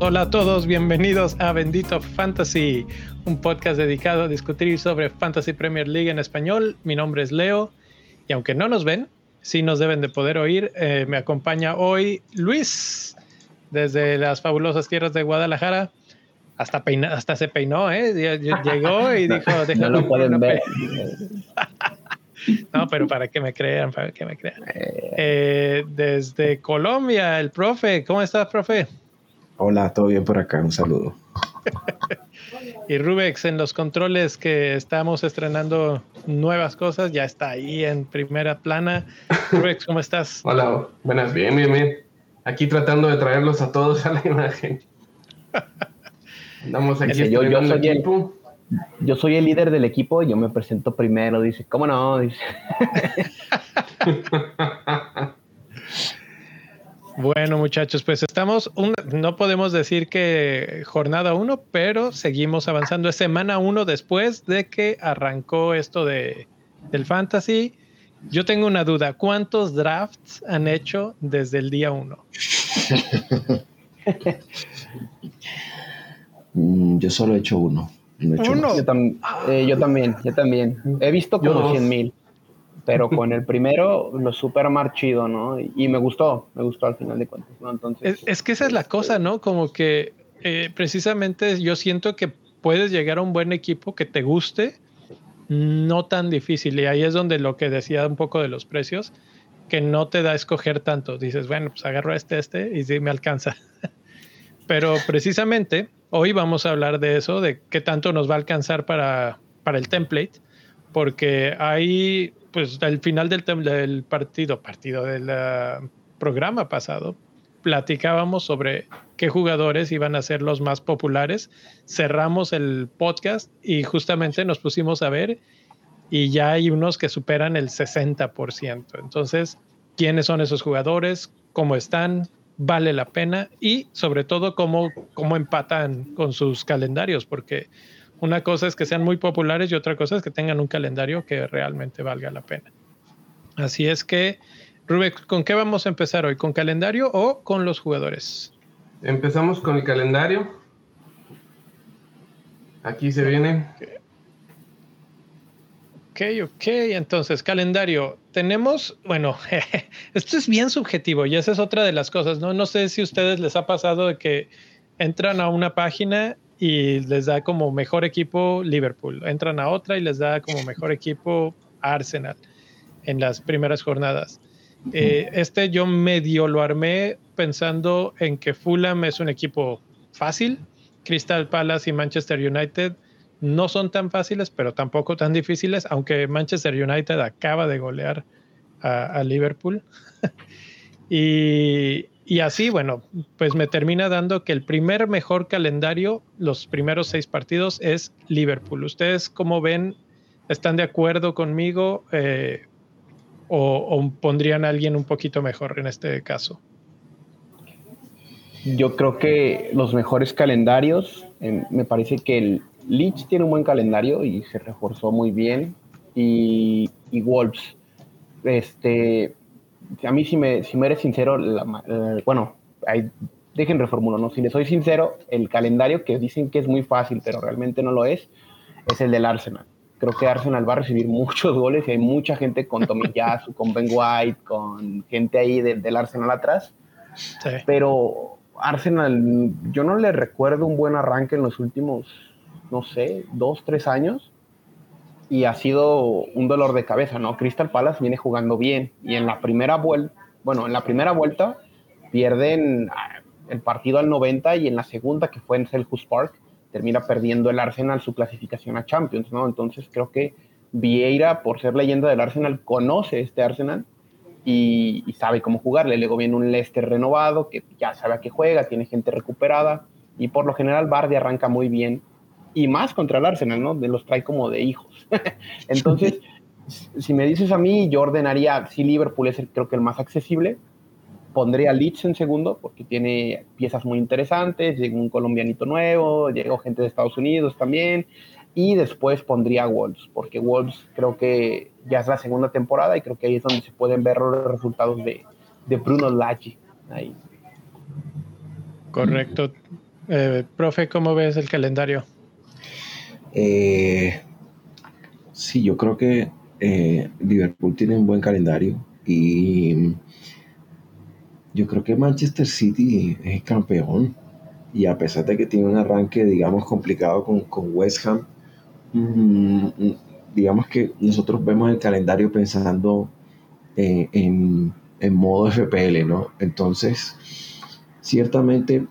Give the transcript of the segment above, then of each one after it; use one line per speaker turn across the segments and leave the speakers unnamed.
Hola a todos, bienvenidos a Bendito Fantasy, un podcast dedicado a discutir sobre Fantasy Premier League en español. Mi nombre es Leo y aunque no nos ven, sí nos deben de poder oír. Eh, me acompaña hoy Luis desde las fabulosas tierras de Guadalajara. Hasta, hasta se peinó, ¿eh? Llegó y dijo...
no lo pueden ver.
No, pero para que me crean, para que me crean. Eh. Eh, desde Colombia, el profe. ¿Cómo estás, profe?
Hola, todo bien por acá, un saludo.
y Rubex en los controles que estamos estrenando nuevas cosas, ya está ahí en primera plana. Rubex, ¿cómo estás?
Hola, buenas, bien, bien, bien. Aquí tratando de traerlos a todos a la imagen.
Andamos aquí yo, yo soy el, yo soy el líder del equipo, yo me presento primero, dice, ¿cómo no? Dice.
Bueno, muchachos, pues estamos, no podemos decir que jornada uno, pero seguimos avanzando. Es semana uno después de que arrancó esto de, del fantasy. Yo tengo una duda, ¿cuántos drafts han hecho desde el día uno?
Mm, yo solo he hecho uno.
¿Uno? Yo, eh, yo, también, yo también. He visto como 100 mil pero con el primero lo super marchido, ¿no? Y me gustó, me gustó al final de cuentas, ¿no?
Entonces... Es, que esa es la cosa, ¿no? Como que eh, precisamente yo siento que puedes llegar a un buen equipo que te guste, no tan difícil, y ahí es donde lo que decía un poco de los precios, que no te da a escoger tanto, dices, bueno, pues agarro este, este, y sí me alcanza. pero precisamente hoy vamos a hablar de eso, de qué tanto nos va a alcanzar para, para el template, porque hay pues al final del, del partido, partido del programa pasado, platicábamos sobre qué jugadores iban a ser los más populares. Cerramos el podcast y justamente nos pusimos a ver y ya hay unos que superan el 60%. Entonces, ¿quiénes son esos jugadores? ¿Cómo están? ¿Vale la pena? Y sobre todo, ¿cómo, cómo empatan con sus calendarios? Porque una cosa es que sean muy populares y otra cosa es que tengan un calendario que realmente valga la pena. Así es que, Rubén, ¿con qué vamos a empezar hoy? ¿Con calendario o con los jugadores?
Empezamos con el calendario. Aquí se viene.
Ok, ok, entonces calendario. Tenemos, bueno, esto es bien subjetivo y esa es otra de las cosas, ¿no? No sé si a ustedes les ha pasado de que entran a una página y les da como mejor equipo Liverpool. Entran a otra y les da como mejor equipo Arsenal en las primeras jornadas. Eh, este yo medio lo armé pensando en que Fulham es un equipo fácil. Crystal Palace y Manchester United no son tan fáciles, pero tampoco tan difíciles, aunque Manchester United acaba de golear a, Liverpool. y, y así, bueno, pues me termina dando que el primer mejor calendario, los primeros seis partidos, es Liverpool. ¿Ustedes cómo ven? ¿Están de acuerdo conmigo? Eh, o, pondrían a alguien un poquito mejor en este caso?
Yo creo que los mejores calendarios, me parece que el Leeds tiene un buen calendario y se reforzó muy bien. Y, y Wolves, este, a mí si me, si me eres sincero, bueno, dejen reformulo, ¿no? Si le soy sincero, el calendario que dicen que es muy fácil, pero realmente no lo es, es el del Arsenal. Creo que Arsenal va a recibir muchos goles y hay mucha gente con Tomiyasu, con Ben White, con gente ahí del Arsenal atrás. Pero Arsenal, yo no le recuerdo un buen arranque en los últimos, no sé, dos, tres años y ha sido un dolor de cabeza, ¿no? Crystal Palace viene jugando bien y en la primera vuelta, bueno, en la primera vuelta pierden ah, el partido al 90 y en la segunda, que fue en Selhurst Park, termina perdiendo el Arsenal su clasificación a Champions, ¿no? Entonces creo que Vieira, por ser leyenda del Arsenal, conoce este Arsenal y, sabe cómo jugarle. Luego viene un Leicester renovado que ya sabe a qué juega, tiene gente recuperada y por lo general Bardi arranca muy bien y más contra el Arsenal, ¿no? De los trae como de hijos. Entonces, si me dices a mí, yo ordenaría, si Liverpool es el, creo que el más accesible, pondría Leeds en segundo porque tiene piezas muy interesantes, llegó un colombianito nuevo, llegó gente de Estados Unidos también, y después pondría Wolves, porque Wolves creo que ya es la segunda temporada y creo que ahí es donde se pueden ver los resultados de, de Bruno Laggi. Ahí.
Correcto. Eh, profe, ¿cómo ves el calendario?
Eh, sí, yo creo que eh, Liverpool tiene un buen calendario y yo creo que Manchester City es campeón y a pesar de que tiene un arranque, digamos, complicado con, West Ham, mm, mm, digamos que nosotros vemos el calendario pensando en, en modo FPL, ¿no? Entonces, ciertamente,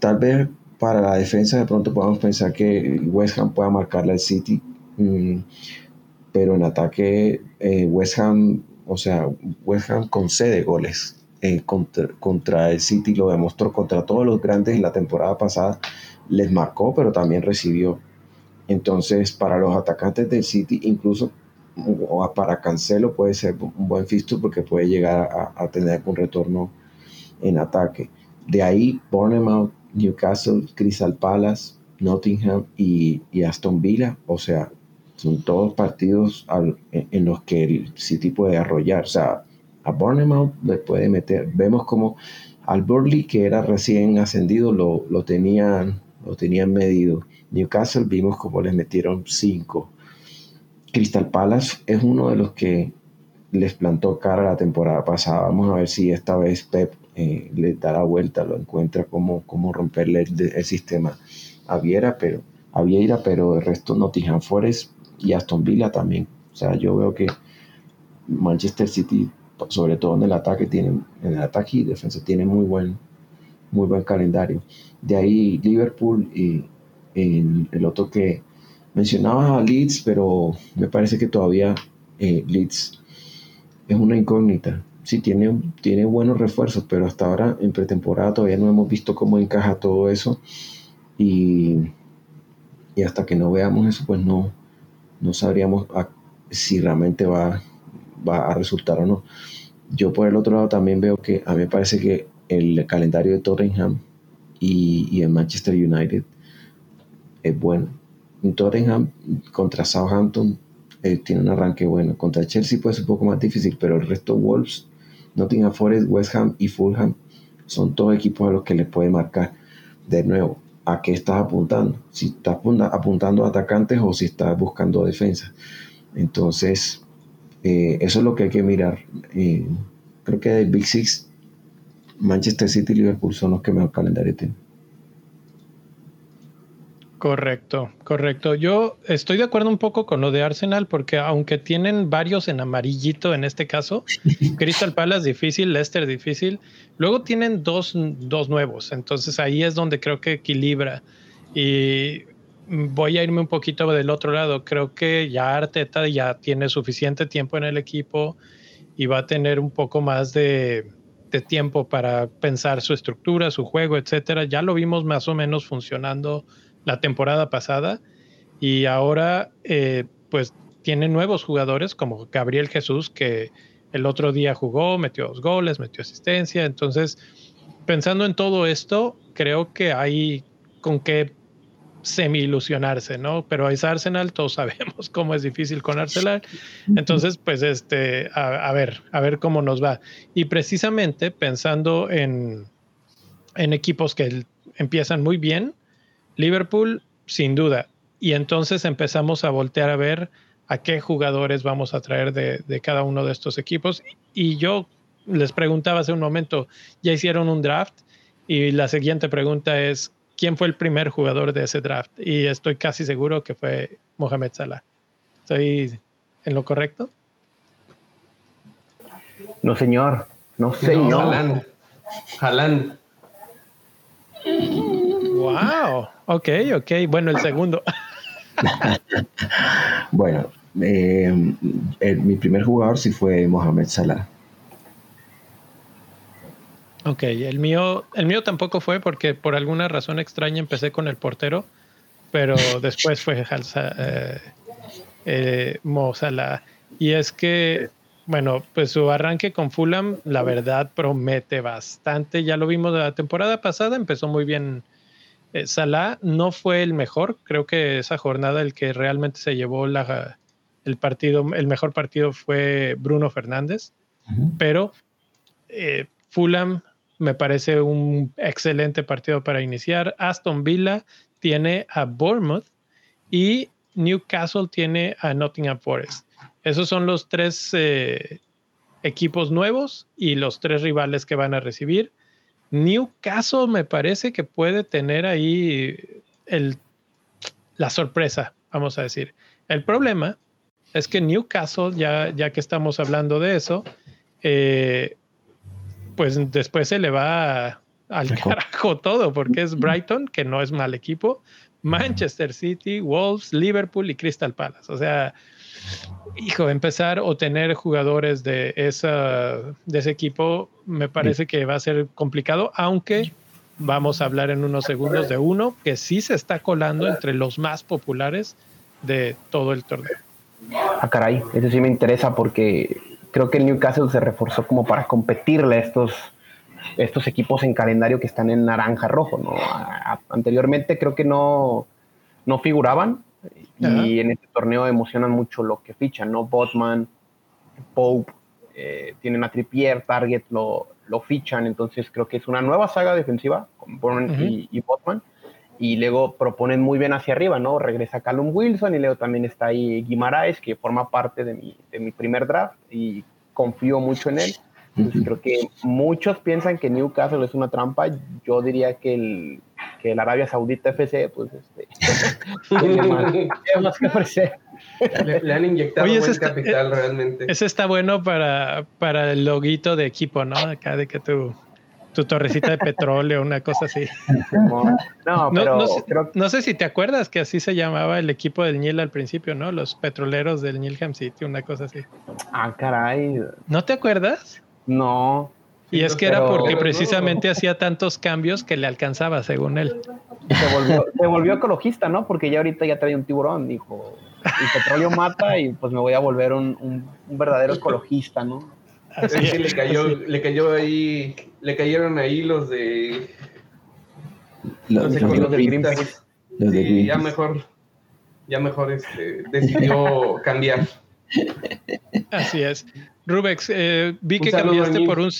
tal vez para la defensa de pronto podamos pensar que West Ham pueda marcarle al City, mm, pero en ataque eh, West Ham, o sea, West Ham concede goles eh, contra, el City, lo demostró contra todos los grandes en la temporada pasada, les marcó, pero también recibió. Entonces, para los atacantes del City, incluso o para Cancelo puede ser un buen fixture porque puede llegar a, tener un retorno en ataque. De ahí, Bournemouth, Newcastle, Crystal Palace, Nottingham y, Aston Villa. O sea, son todos partidos en, los que el City puede arrollar. O sea, a Bournemouth le puede meter. Vemos como al Burley, que era recién ascendido, lo, lo, tenían, lo tenían medido. Newcastle vimos como les metieron 5. Crystal Palace es uno de los que les plantó cara la temporada pasada. Vamos a ver si esta vez Pep eh, le da la vuelta, lo encuentra como, como romperle el, sistema a Viera, pero a Vieira, pero el resto Nottingham Forest y Aston Villa también. O sea, yo veo que Manchester City, sobre todo en el ataque, tiene, en el ataque y defensa, tiene muy buen, muy buen calendario. De ahí Liverpool y el otro que Mencionabas a Leeds, pero me parece que todavía eh, Leeds es una incógnita. Sí, tiene, tiene buenos refuerzos, pero hasta ahora en pretemporada todavía no hemos visto cómo encaja todo eso. Y, y hasta que no veamos eso, pues no, no sabríamos si realmente va, va a resultar o no. Yo por el otro lado también veo que a mí me parece que el calendario de Tottenham y, y el Manchester United es bueno. Tottenham contra Southampton eh, tiene un arranque bueno. Contra Chelsea puede ser un poco más difícil, pero el resto Wolves, Nottingham Forest, West Ham y Fulham son todos equipos a los que le puede marcar. De nuevo, ¿a qué estás apuntando? Si estás apuntando a atacantes o si estás buscando defensa. Entonces, eh, eso es lo que hay que mirar. Eh, creo que el Big Six, Manchester City y Liverpool son los que mejor calendario tienen.
Correcto, correcto. Yo estoy de acuerdo un poco con lo de Arsenal porque aunque tienen varios en amarillito en este caso, Crystal Palace difícil, Leicester difícil, luego tienen dos, dos nuevos, entonces ahí es donde creo que equilibra. Y voy a irme un poquito del otro lado, creo que ya Arteta ya tiene suficiente tiempo en el equipo y va a tener un poco más de, de tiempo para pensar su estructura, su juego, etcétera. Ya lo vimos más o menos funcionando la temporada pasada y ahora eh, pues tiene nuevos jugadores como Gabriel Jesús que el otro día jugó, metió dos goles, metió asistencia, entonces pensando en todo esto creo que hay con qué semi ilusionarse, ¿no? Pero es Arsenal, todos sabemos cómo es difícil con Arsenal. Entonces, pues, este, a, ver, a ver cómo nos va. Y precisamente pensando en, en equipos que empiezan muy bien, Liverpool, sin duda. Y entonces empezamos a voltear a ver a qué jugadores vamos a traer de, cada uno de estos equipos. Y yo les preguntaba hace un momento, ¿ya hicieron un draft? Y la siguiente pregunta es, ¿quién fue el primer jugador de ese draft? Y estoy casi seguro que fue Mohamed Salah. ¿Estoy en lo correcto?
No, señor. No, señor.
No,
Wow. Ok, ok. Bueno, el segundo.
bueno, eh, mi primer jugador sí fue Mohamed Salah.
Ok, el mío, el mío tampoco fue porque por alguna razón extraña empecé con el portero, pero después fue eh, eh, Mo Salah. Y es que, bueno, pues su arranque con Fulham, la verdad, promete bastante. Ya lo vimos la temporada pasada, empezó muy bien Eh, Salah no fue el mejor, creo que esa jornada el que realmente se llevó la, el partido, el mejor partido fue Bruno Fernández, pero eh, Fulham me parece un excelente partido para iniciar. Aston Villa tiene a Bournemouth y Newcastle tiene a Nottingham Forest. Esos son los tres eh, equipos nuevos y los tres rivales que van a recibir. Newcastle me parece que puede tener ahí el, la sorpresa, vamos a decir. El problema es que Newcastle, ya, ya que estamos hablando de eso, eh, pues después se le va al carajo todo, porque es Brighton, que no es mal equipo, Manchester City, Wolves, Liverpool y Crystal Palace. O sea, hijo, empezar o tener jugadores de, ese equipo me parece que va a ser complicado, aunque vamos a hablar en unos segundos de uno que sí se está colando entre los más populares de todo el torneo.
Ah, caray, eso sí me interesa porque creo que el Newcastle se reforzó como para competirle a estos, estos equipos en calendario que están en naranja rojo, ¿no? anteriormente creo que no, no figuraban, y en este torneo emocionan mucho lo que fichan, ¿no? Botman, Pope, eh, tienen a Trippier, Target lo, lo, fichan, entonces creo que es una nueva saga defensiva con Botman y, Botman. Y luego proponen muy bien hacia arriba, ¿no? Regresa Callum Wilson y luego también está ahí Guimaraes, que forma parte de mi, de mi primer draft y confío mucho en él. Entonces, creo que muchos piensan que Newcastle es una trampa. Yo diría que el, que el Arabia Saudita FC, pues, este, tiene, más, que ofrecer.
Le, han inyectado buen capital realmente.
Ese está bueno para, para el loguito de equipo, ¿no? Acá de que tu, tu torrecita de petróleo, una cosa así. No, pero no, sé, si te acuerdas que así se llamaba el equipo del Nil al principio, ¿no? Los petroleros del Nilham City, una cosa así.
Ah, caray.
¿No te acuerdas?
No.
Y es que era porque precisamente hacía tantos cambios que le alcanzaba, según él.
Se volvió, ecologista, ¿no? Porque ya ahorita ya trae un tiburón, dijo, el petróleo mata y pues me voy a volver un, verdadero ecologista, ¿no?
Así que le cayó, le cayó ahí, le cayeron ahí los de los, los de Greenpeace. y ya mejor, ya mejor este, decidió cambiar.
Así es. Rubex, eh, vi que cambiaste por un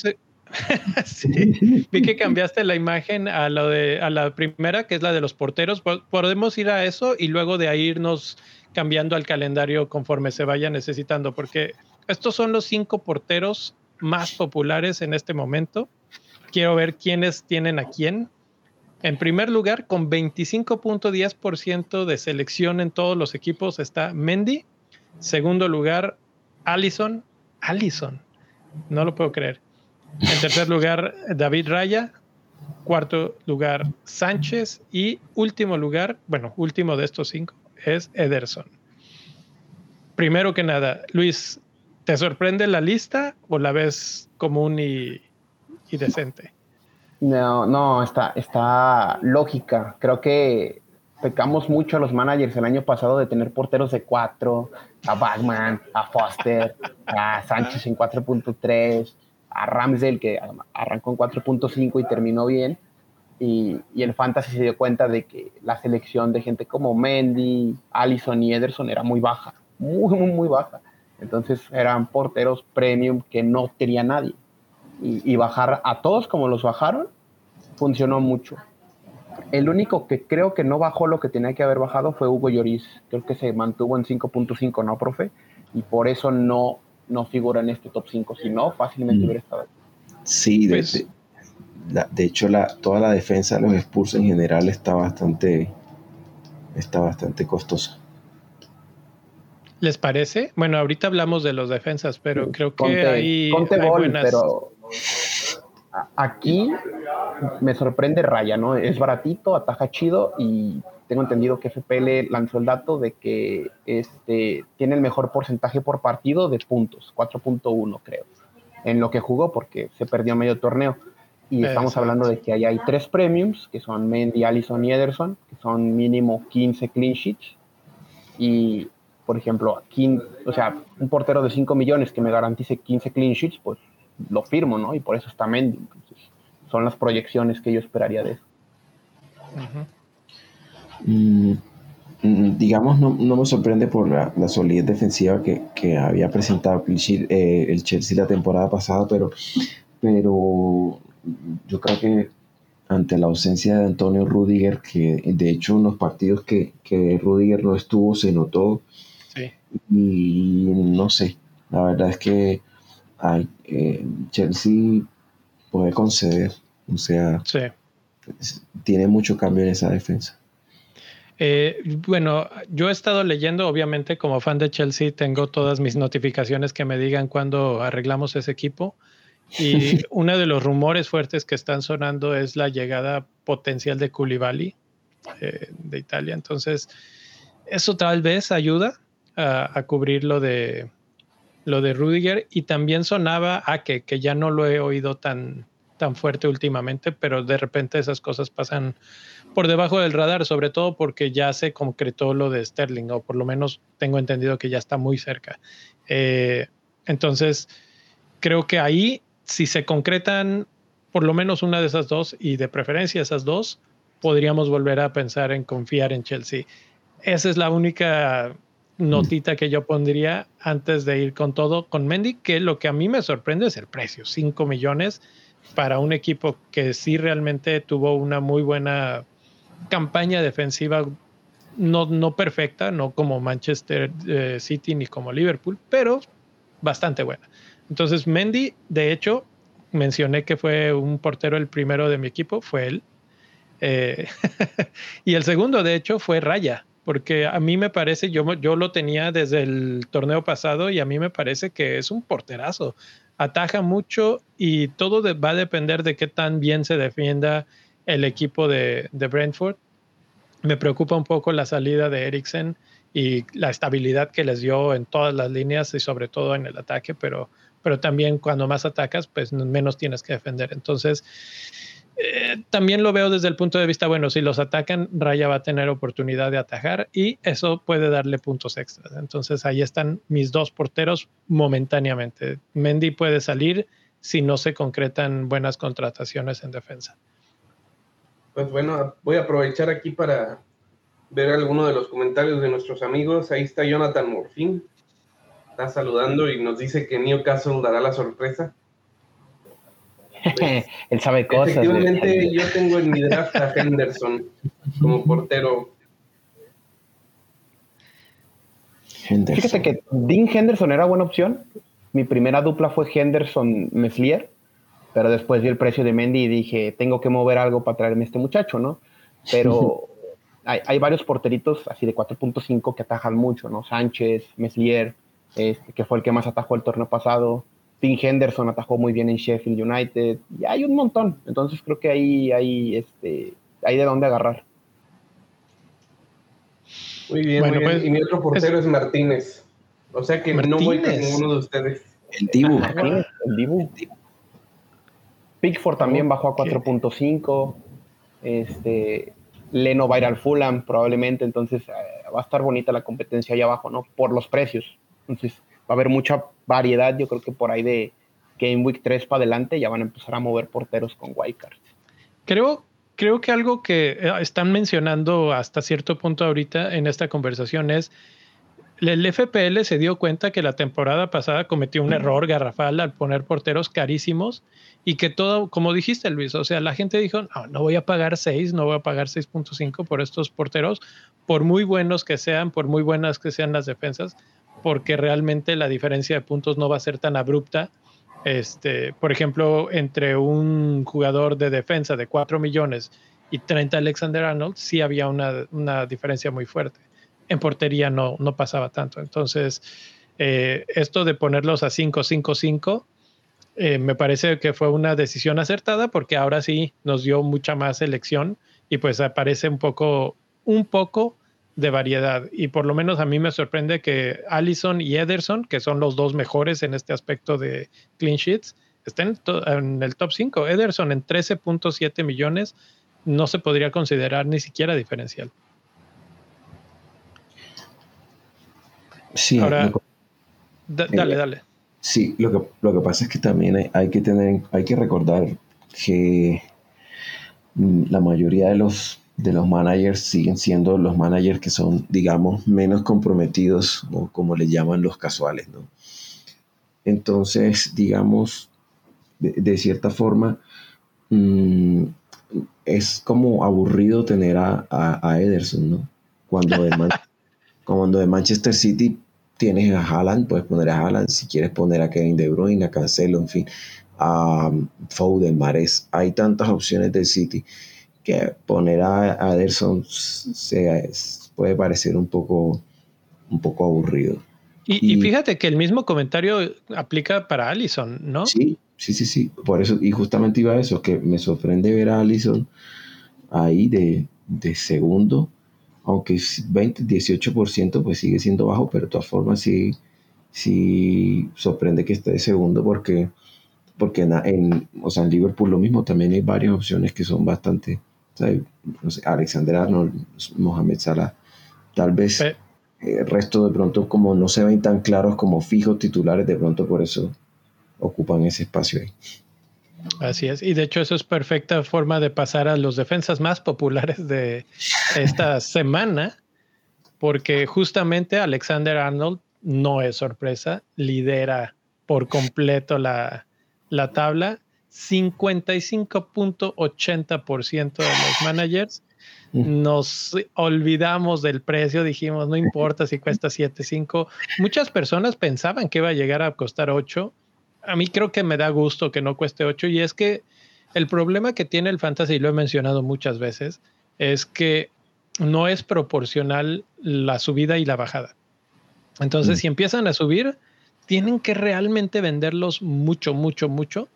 sí. Vi que cambiaste la imagen a, la primera, que es la de los porteros. Podemos ir a eso y luego de ahí irnos cambiando al calendario conforme se vaya necesitando, porque estos son los cinco porteros más populares en este momento. Quiero ver quiénes tienen a quién. En primer lugar, con 25.10% de selección en todos los equipos está Mendy. Segundo lugar, Allison. Allison. No lo puedo creer. En tercer lugar, David Raya. Cuarto lugar, Sánchez. Y último lugar, bueno, último de estos cinco, es Ederson. Primero que nada, Luis, ¿te sorprende la lista o la ves común y, decente?
No, no, está, está lógica. Creo que pecamos mucho a los managers el año pasado de tener porteros de cuatro, a Bagman, a Foster, a Sánchez en 4.3 a Ramsdale, que arrancó en 4.5 y terminó bien. Y, el Fantasy se dio cuenta de que la selección de gente como Mendy, Allison y Ederson era muy baja, muy, muy, muy baja. Entonces eran porteros premium que no quería nadie. Y, bajar a todos como los bajaron, funcionó mucho. El único que creo que no bajó lo que tenía que haber bajado fue Hugo Lloris. Creo que se mantuvo en 5.5, ¿no, profe? Y por eso no, no figura en este top 5, si no, fácilmente mm. hubiera estado
Sí, de, pues de, hecho la, toda la defensa de los Spurs en general está bastante, está bastante costosa.
¿Les parece? Bueno, ahorita hablamos de los defensas, pero creo que hay,
pero aquí me sorprende Raya, ¿no? Es baratito, ataja chido y tengo entendido que FPL lanzó el dato de que este, tiene el mejor porcentaje por partido de puntos, 4.1 creo, en lo que jugó porque se perdió medio torneo. Y estamos hablando de que ahí hay tres premiums, que son Mendy, Allison y Ederson, que son mínimo 15 clean sheets. Y, por ejemplo, aquí, o sea, un portero de 5 millones que me garantice 15 clean sheets, pues lo firmo, ¿no? Y por eso está Mendy. Entonces, son las proyecciones que yo esperaría de eso.
Mm, mm, digamos, no, me sorprende por la, solidez defensiva que, había presentado eh, el Chelsea la temporada pasada, pero, pero yo creo que ante la ausencia de Antonio Rudiger, que de hecho en los partidos que, que Rudiger no estuvo se notó. Y no sé, la verdad es que hay, eh, Chelsea puede conceder, o sea, tiene mucho cambio en esa defensa.
Eh, bueno, yo he estado leyendo, obviamente como fan de Chelsea tengo todas mis notificaciones que me digan cuándo arreglamos ese equipo. Y uno de los rumores fuertes que están sonando es la llegada potencial de Koulibaly eh, de Italia. Entonces, eso tal vez ayuda a, cubrir lo de, lo de Rudiger. Y también sonaba a que, que ya no lo he oído tan, tan fuerte últimamente, pero de repente esas cosas pasan por debajo del radar, sobre todo porque ya se concretó lo de Sterling, o por lo menos tengo entendido que ya está muy cerca. Eh, entonces, creo que ahí si se concretan por lo menos una de esas dos y de preferencia esas dos, podríamos volver a pensar en confiar en Chelsea. Esa es la única notita que yo pondría antes de ir con todo con Mendy, que lo que a mí me sorprende es el precio, 5 millones para un equipo que sí realmente tuvo una muy buena campaña defensiva, no, no perfecta, no como Manchester eh, City ni como Liverpool, pero bastante buena. Entonces, Mendy, de hecho, mencioné que fue un portero el primero de mi equipo, fue él. Eh, y el segundo, de hecho, fue Raya, porque a mí me parece, yo, yo lo tenía desde el torneo pasado y a mí me parece que es un porterazo. Ataja mucho y todo va a depender de qué tan bien se defienda el equipo de, Brentford. Me preocupa un poco la salida de Eriksen y la estabilidad que les dio en todas las líneas y sobre todo en el ataque, pero pero también cuando más atacas, pues menos tienes que defender. Entonces, eh, también lo veo desde el punto de vista, bueno, si los atacan, Raya va a tener oportunidad de atajar y eso puede darle puntos extras. Entonces, ahí están mis dos porteros momentáneamente. Mendy puede salir si no se concretan buenas contrataciones en defensa.
Pues bueno, voy a aprovechar aquí para ver algunos de los comentarios de nuestros amigos. Ahí está Jonathan Morfín está saludando y nos dice que Newcastle dará la sorpresa.
Él sabe cosas.
Efectivamente, yo tengo en mi draft a Henderson como portero.
Fíjate que Dean Henderson era buena opción. Mi primera dupla fue Henderson-Meslier, pero después vi el precio de Mendy y dije, tengo que mover algo para traerme a este muchacho, ¿no? Pero hay, hay, varios porteritos así de 4.5 que atajan mucho, ¿no? Sánchez, Meslier, este, que fue el que más atajó el torneo pasado. Tim Henderson atajó muy bien en Sheffield United. Y hay un montón. Entonces creo que ahí hay, este, hay de dónde agarrar.
Muy bien, muy bien. Pues, y mi otro portero es, Martínez. O sea que no voy con ninguno de ustedes.
El Dibu.
el Dibu. Pickford también bajó a 4.5. Este, Leno va a ir al Fulham probablemente, entonces eh, va a estar bonita la competencia ahí abajo, ¿no? Por los precios. Entonces va a haber mucha variedad, yo creo que por ahí de Game Week 3 para adelante ya van a empezar a mover porteros con wildcards.
Creo, creo que algo que eh, están mencionando hasta cierto punto ahorita en esta conversación es el FPL se dio cuenta que la temporada pasada cometió un error garrafal al poner porteros carísimos y que todo, como dijiste Luis, o sea, la gente dijo, no, no voy a pagar 6, no voy a pagar 6.5 por estos porteros, por muy buenos que sean, por muy buenas que sean las defensas, porque realmente la diferencia de puntos no va a ser tan abrupta. Este, por ejemplo, entre un jugador de defensa de 4 millones y 30 Alexander Arnold, sí había una, diferencia muy fuerte. En portería no, no pasaba tanto. Entonces, eh, esto de ponerlos a 5, 5, 5, me parece que fue una decisión acertada porque ahora sí nos dio mucha más elección y pues aparece un poco, un poco de variedad. Y por lo menos a mí me sorprende que Allison y Ederson, que son los dos mejores en este aspecto de clean sheets, estén en el top 5. Ederson en 13.7 millones no se podría considerar ni siquiera diferencial.
Sí,
Ahora, dale, eh, dale.
Sí, lo que, lo que pasa es que también hay, que tener, hay que recordar que mm, la mayoría de los de los managers siguen siendo los managers que son, digamos, menos comprometidos o como le llaman los casuales, ¿no? Entonces, digamos, de, cierta forma, mm, es como aburrido tener a, Ederson, ¿no? Cuando de, cuando de Manchester City tienes a Haaland, puedes poner a Haaland, si quieres poner a Kevin De Bruyne, a Cancelo, en fin, a Foden, Mares, hay tantas opciones del City que poner a, Ederson se, puede parecer un poco, un poco aburrido.
Y, fíjate que el mismo comentario aplica para Allison, ¿no?
Sí, sí, sí, sí. Por eso, y justamente iba a eso, que me sorprende ver a Allison ahí de, segundo, aunque 20, 18% pues sigue siendo bajo, pero de todas formas sí, sí sorprende que esté de segundo porque, porque en, o sea, en Liverpool lo mismo, también hay varias opciones que son bastante no sé, Alexander Arnold, Mohamed Salah, tal vez eh, el resto de pronto como no se ven tan claros como fijos titulares, de pronto por eso ocupan ese espacio ahí.
Así es, y de hecho eso es perfecta forma de pasar a los defensas más populares de esta semana, porque justamente Alexander Arnold no es sorpresa, lidera por completo la, la tabla 55.80% de los managers nos olvidamos del precio, dijimos, no importa si cuesta 7.5. Muchas personas pensaban que iba a llegar a costar 8. A mí creo que me da gusto que no cueste 8 y es que el problema que tiene el fantasy, y lo he mencionado muchas veces, es que no es proporcional la subida y la bajada. Entonces, mm. si empiezan a subir, tienen que realmente venderlos mucho, mucho, mucho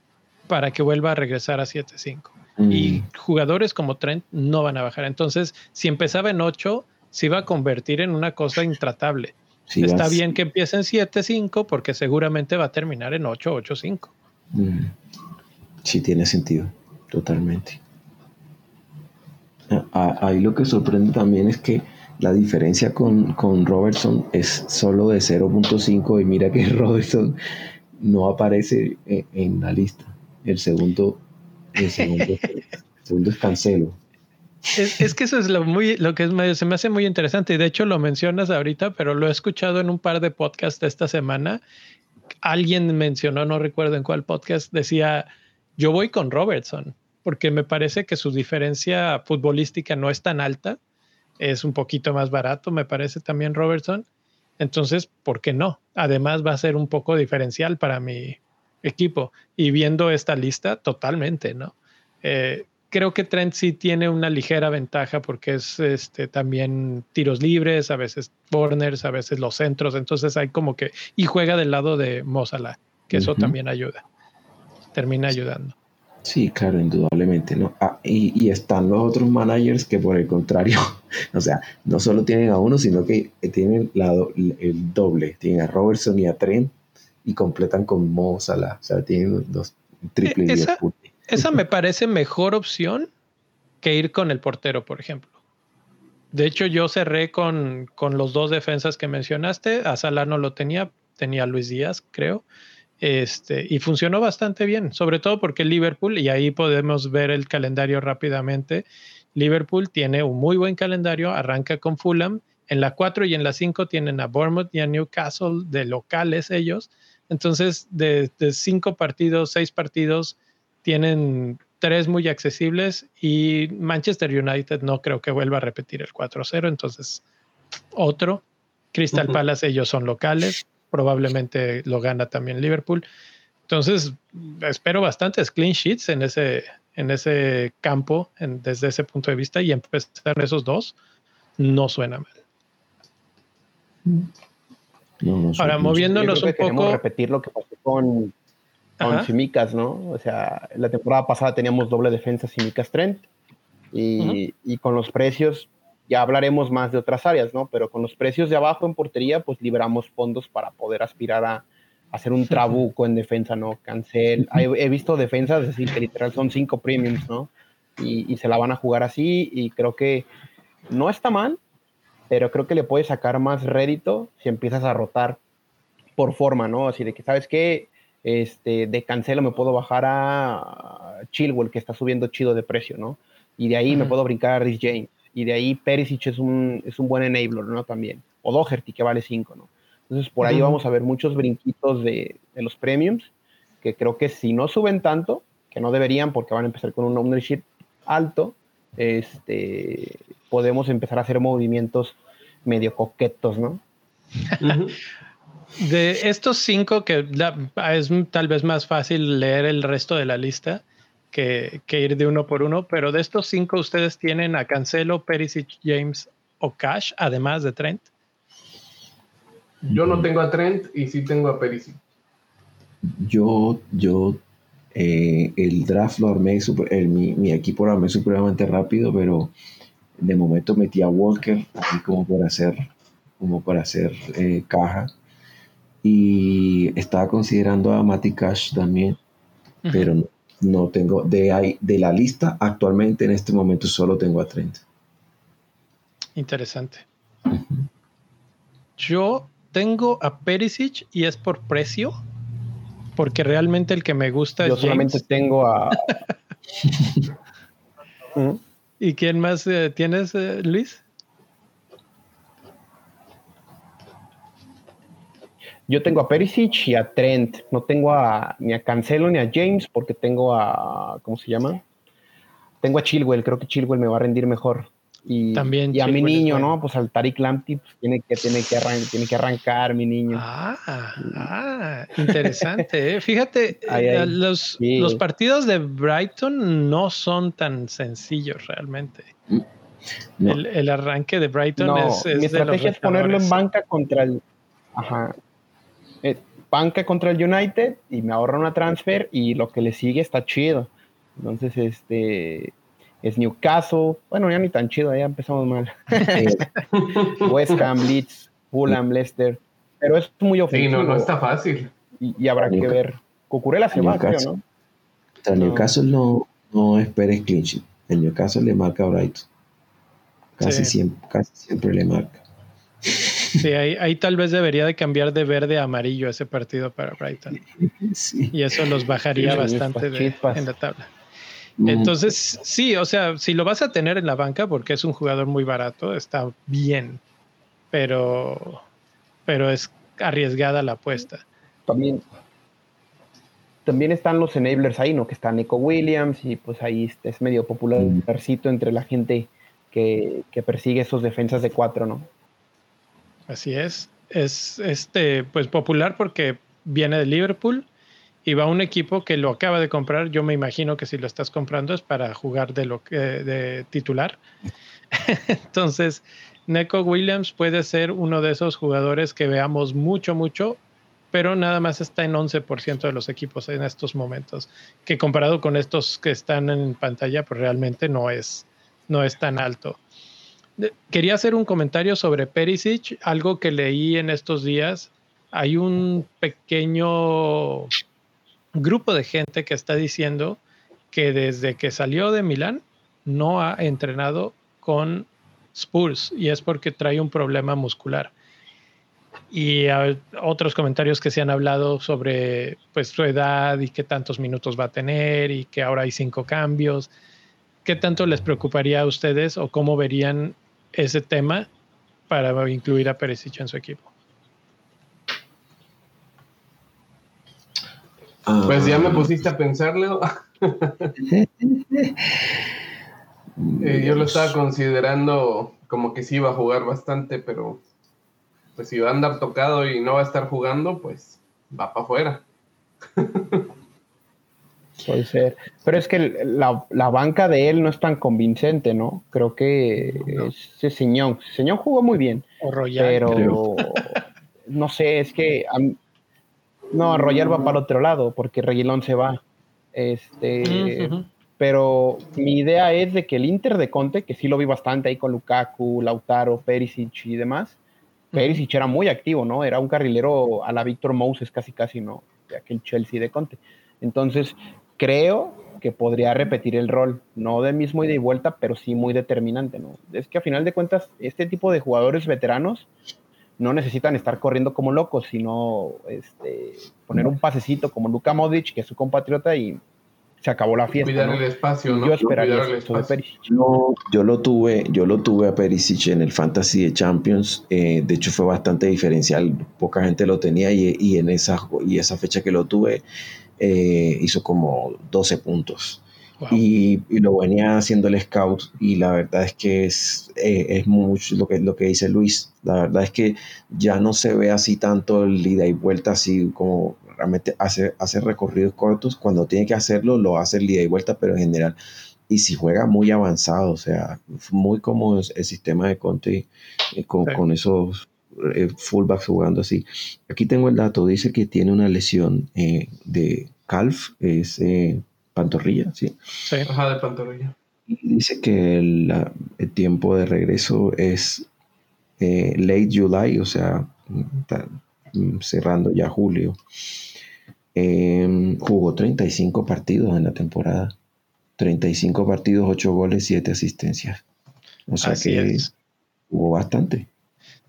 para que vuelva a regresar a 7.5. Y mm. jugadores como Trent no van a bajar. Entonces, si empezaba en 8, se iba a convertir en una cosa intratable. Está bien que empiece en 7.5 porque seguramente va a terminar en 8, 8.5. Mm.
Sí, tiene sentido, totalmente. Ahí lo que sorprende también es que la diferencia con, con Robertson es solo de 0.5 y mira que Robertson no aparece en la lista. El segundo, el segundo, es cancelo.
Es, que eso es lo muy, lo que es se me hace muy interesante. Y de hecho lo mencionas ahorita, pero lo he escuchado en un par de podcasts esta semana. Alguien mencionó, no recuerdo en cuál podcast, decía, yo voy con Robertson, porque me parece que su diferencia futbolística no es tan alta. Es un poquito más barato, me parece también Robertson. Entonces, ¿por qué no? Además va a ser un poco diferencial para mi, equipo. Y viendo esta lista, totalmente, ¿no? Eh, creo que Trent sí tiene una ligera ventaja porque es este, también tiros libres, a veces corners, a veces los centros, entonces hay como que, y juega del lado de Mozala, que eso también ayuda, termina ayudando.
Sí, claro, indudablemente, ¿no? Ah, y, están los otros managers que por el contrario, o sea, no solo tienen a uno, sino que tienen la, el doble, tienen a Robertson y a Trent y completan con Mo Salah. O sea, tienen dos triple
e, esa, esa me parece mejor opción que ir con el portero, por ejemplo. De hecho, yo cerré con, con los dos defensas que mencionaste. A Salah no lo tenía, tenía Luis Díaz, creo. Este, y funcionó bastante bien, sobre todo porque Liverpool, y ahí podemos ver el calendario rápidamente. Liverpool tiene un muy buen calendario, arranca con Fulham. En la 4 y en la 5 tienen a Bournemouth y a Newcastle de locales ellos. Entonces, de, cinco partidos, seis partidos, tienen tres muy accesibles y Manchester United no creo que vuelva a repetir el 4-0. Entonces, otro. Crystal Palace, ellos son locales. Probablemente lo gana también Liverpool. Entonces, espero bastantes clean sheets en ese, en ese campo, desde ese punto de vista, y empezar esos dos no suena mal. Ahora, moviéndonos un poco.
repetir lo que pasó con, con Simicas, ¿no? O sea, la temporada pasada teníamos doble defensa Simicas Trent y, y, con los precios, ya hablaremos más de otras áreas, ¿no? Pero con los precios de abajo en portería, pues liberamos fondos para poder aspirar a, hacer un trabuco en defensa, ¿no? Cancel. He, visto defensas así que literal son cinco premiums, ¿no? Y, y se la van a jugar así y creo que no está mal, pero creo que le puedes sacar más rédito si empiezas a rotar por forma, ¿no? Así de que, ¿sabes qué? Este, de cancelo me puedo bajar a Chilwell, que está subiendo chido de precio, ¿no? Y de ahí me puedo brincar a Rhys James. Y de ahí Perisic es un, es un buen enabler, ¿no? También. O Doherty, que vale 5, ¿no? Entonces, por ahí vamos a ver muchos brinquitos de, de, los premiums, que creo que si no suben tanto, que no deberían porque van a empezar con un ownership alto, este, podemos empezar a hacer movimientos medio coquetos, ¿no?
De estos cinco, que es tal vez más fácil leer el resto de la lista que, ir de uno por uno, pero de estos cinco, ¿ustedes tienen a Cancelo, Perisic, James o Cash, además de Trent?
Yo no tengo a Trent y sí tengo a Perisic.
Yo, yo, eh, el draft lo armé, mi, mi, equipo lo armé supremamente rápido, pero de momento metí a Walker, así como para hacer, como para hacer eh, caja. Y estaba considerando a Mati Cash también, pero no, tengo, de, ahí, de la lista actualmente en este momento solo tengo a 30.
Interesante. Yo tengo a Perisic y es por precio, porque realmente el que me gusta
Yo solamente tengo a...
¿Y quién más eh, tienes, eh, Luis?
Yo tengo a Perisic y a Trent. No tengo a, ni a Cancelo ni a James porque tengo a. ¿Cómo se llama? Tengo a Chilwell. Creo que Chilwell me va a rendir mejor. Y,
También
y a mi niño, ¿no? Pues al Tariq Lamptey pues, tiene, que, tiene, que tiene que arrancar, mi niño.
Ah, ah interesante. ¿eh? Fíjate, eh, Los, los partidos de Brighton no son tan sencillos realmente. El, arranque de Brighton es,
Mi estrategia es ponerlo en banca contra el. Ajá eh, banca contra el United y me ahorra una transfer y lo que le sigue está chido. Entonces, este es Newcastle. Bueno, ya ni tan chido, ya empezamos mal. West Ham, Leeds, Fulham, Leicester. Pero es muy ofensivo.
Sí, no, no está fácil.
Y, habrá que ver. Cucurella se va, creo, ¿no?
El Newcastle no, no esperes clinch. El Newcastle le marca a Brighton. Casi, siempre, casi siempre le marca.
Sí, ahí, tal vez debería de cambiar de verde a amarillo ese partido para Brighton. Y eso los bajaría bastante en la tabla. Entonces, sí, o sea, si lo vas a tener en la banca porque es un jugador muy barato, está bien, pero, pero es arriesgada la apuesta.
También, también están los enablers ahí, ¿no? Que está Nico Williams y pues ahí es medio popularcito entre la gente que, que persigue esos defensas de cuatro, ¿no?
Así es. Es este, pues popular porque viene de Liverpool y va un equipo que lo acaba de comprar. Yo me imagino que si lo estás comprando es para jugar de, titular. Entonces, Neko Williams puede ser uno de esos jugadores que veamos mucho, mucho, pero nada más está en 11% de los equipos en estos momentos, que comparado con estos que están en pantalla, pues realmente no es, no es tan alto. Quería hacer un comentario sobre Perisic, algo que leí en estos días. Hay un pequeño grupo de gente que está diciendo que desde que salió de Milán no ha entrenado con Spurs y es porque trae un problema muscular. Y otros comentarios que se han hablado sobre pues, su edad y qué tantos minutos va a tener y que ahora hay cinco cambios. ¿Qué tanto les preocuparía a ustedes o cómo verían ese tema para incluir a Perisic en su equipo.
Pues ya me pusiste a pensarlo. Eh, yo lo estaba considerando como que sí iba a jugar bastante, pero pues si va a andar tocado y no va a estar jugando, pues va para afuera.
Puede ser. Pero es que la, banca de él no es tan convincente, ¿no? Creo que es Señón. Señón jugó muy bien.
O Royal.
Pero no sé, es que. No, Royal va para otro lado porque Reguilón se va. Este. Pero mi idea es de que el Inter de Conte, que sí lo vi bastante ahí con Lukaku, Lautaro, Perisic y demás. Perisic era muy activo, ¿no? Era un carrilero a la Víctor Moses casi casi, ¿no? De aquel Chelsea de Conte. Entonces, creo que podría repetir el rol, no de mismo ida y vuelta, pero sí muy determinante, ¿no? Es que a final de cuentas, este tipo de jugadores veteranos no necesitan estar corriendo como locos, sino este, poner un pasecito como Luka Modric, que es su compatriota, y se acabó la fiesta.
Cuidar el espacio, ¿no?
Yo esperaría
Yo, lo tuve, yo lo tuve a Perisic en el Fantasy de Champions. Eh, de hecho, fue bastante diferencial. Poca gente lo tenía y, en esa, y esa fecha que lo tuve eh, hizo como 12 puntos. Y, lo venía haciendo el scout y la verdad es que es, eh, es mucho lo que, lo que dice Luis. La verdad es que ya no se ve así tanto el ida y vuelta así como realmente hace, hace recorridos cortos, cuando tiene que hacerlo, lo hace el día y vuelta, pero en general. Y si juega muy avanzado, o sea, muy como el, sistema de Conte eh, con, esos eh, fullbacks jugando así. Aquí tengo el dato, dice que tiene una lesión eh, de calf, es pantorrilla, ¿sí?
Sí, ajá, de pantorrilla.
Y dice que el, tiempo de regreso es late July, o sea, mm, cerrando ya julio. Em, jugó 35 partidos en la temporada. 35 partidos, 8 goles, 7 asistencias. O sea que jugó bastante.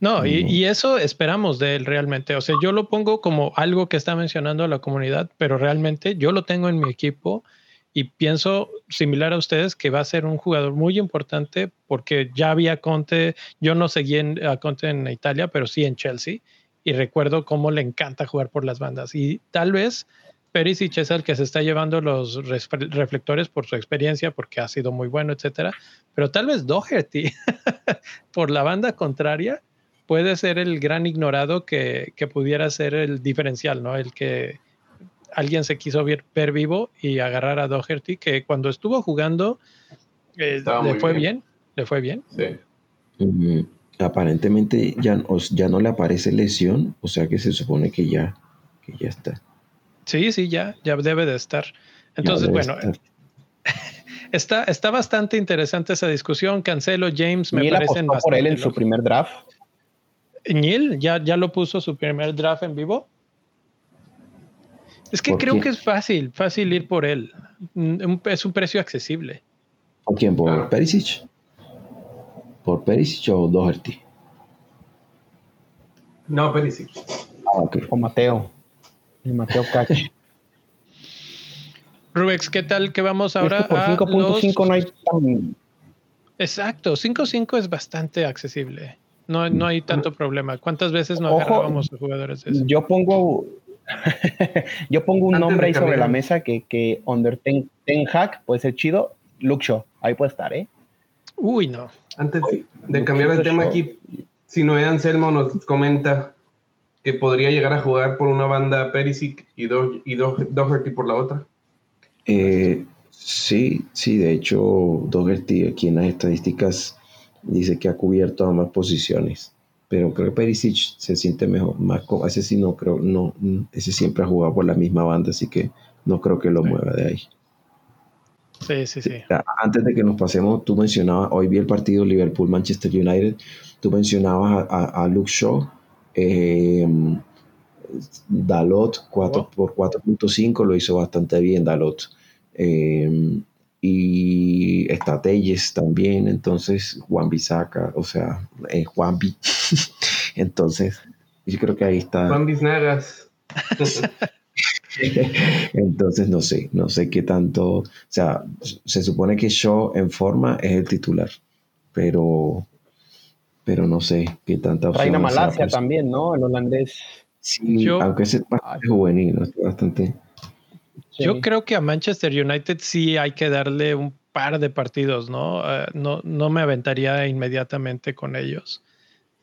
No, y, y, eso esperamos de él realmente. O sea, yo lo pongo como algo que está mencionando la comunidad, pero realmente yo lo tengo en mi equipo y pienso similar a ustedes que va a ser un jugador muy importante porque ya había Conte, yo no seguí a Conte en Italia, pero sí en Chelsea y recuerdo cómo le encanta jugar por las bandas. Y tal vez Perisic es el que se está llevando los reflectores por su experiencia, porque ha sido muy bueno, etcétera. Pero tal vez Doherty, por la banda contraria, puede ser el gran ignorado que, pudiera ser el diferencial, ¿no? El que alguien se quiso ver, vivo y agarrar a Doherty, que cuando estuvo jugando eh, le fue bien. le fue bien.
Sí aparentemente ya, ya no le aparece lesión, o sea que se supone que ya, que ya está.
Sí, sí, ya, ya debe de estar. Entonces, bueno, está, está bastante interesante esa discusión. Cancelo, James, me parecen
bastante. por él en su primer draft?
Neil, ¿ya, ¿ya lo puso su primer draft en vivo? Es que creo que es fácil, fácil ir por él. Es un precio accesible.
¿Con quién? ¿Por Perisic? ¿Por Perisic o Doherty?
No, Perisic.
Ah, ok. O Mateo. El Mateo Cachi.
Rubex, ¿qué tal que vamos ahora
por 5.5 no hay tan...
Exacto, 5.5 es bastante accesible. No, no hay tanto problema. ¿Cuántas veces no agarrábamos a jugadores de eso?
Yo pongo yo pongo un nombre ahí sobre la mesa que, que under ten, hack puede ser chido. Luke Shaw, ahí puede estar, ¿eh?
Uy, no.
Antes de cambiar el tema aquí, si Noé Anselmo nos comenta que podría llegar a jugar por una banda Perisic y, Doherty por la otra.
Eh, sí, sí, de hecho, Doherty aquí en las estadísticas dice que ha cubierto ambas posiciones, pero creo que Perisic se siente mejor, más ese sí no creo, no, ese siempre ha jugado por la misma banda, así que no creo que lo mueva de ahí.
Sí, sí, sí.
Antes de que nos pasemos, tú mencionabas, hoy vi el partido Liverpool-Manchester United, tú mencionabas a, Luke Shaw, eh, Dalot 4 por 4.5 lo hizo bastante bien Dalot. Eh, y Estrategies también, entonces Juan Bisaca, o sea, eh, Juan B. entonces, yo creo que ahí está.
Juan Biznagas.
Entonces no sé, no sé qué tanto, o sea, se supone que Shaw en forma es el titular, pero, pero no sé qué tanta
opción. Reina Malasia también, ¿no? El holandés.
Sí, aunque es bastante juvenil, bastante.
Yo creo que a Manchester United sí hay que darle un par de partidos, ¿no? Eh, no, no me aventaría inmediatamente con ellos.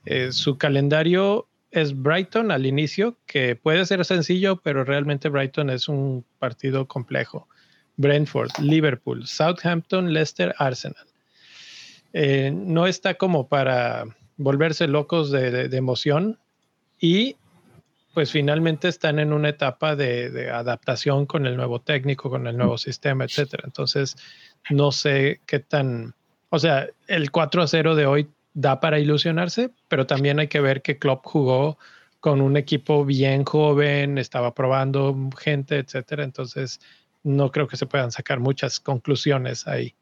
Eh, su calendario es Brighton al inicio, que puede ser sencillo, pero realmente Brighton es un partido complejo. Brentford, Liverpool, Southampton, Leicester, Arsenal. Eh, no está como para volverse locos de, emoción y pues finalmente están en una etapa de, de, adaptación con el nuevo técnico, con el nuevo sistema, etcétera. Entonces, no sé qué tan, o sea, el 4 a 0 de hoy da para ilusionarse, pero también hay que ver que Klopp jugó con un equipo bien joven, estaba probando gente, etcétera. Entonces, no creo que se puedan sacar muchas conclusiones ahí.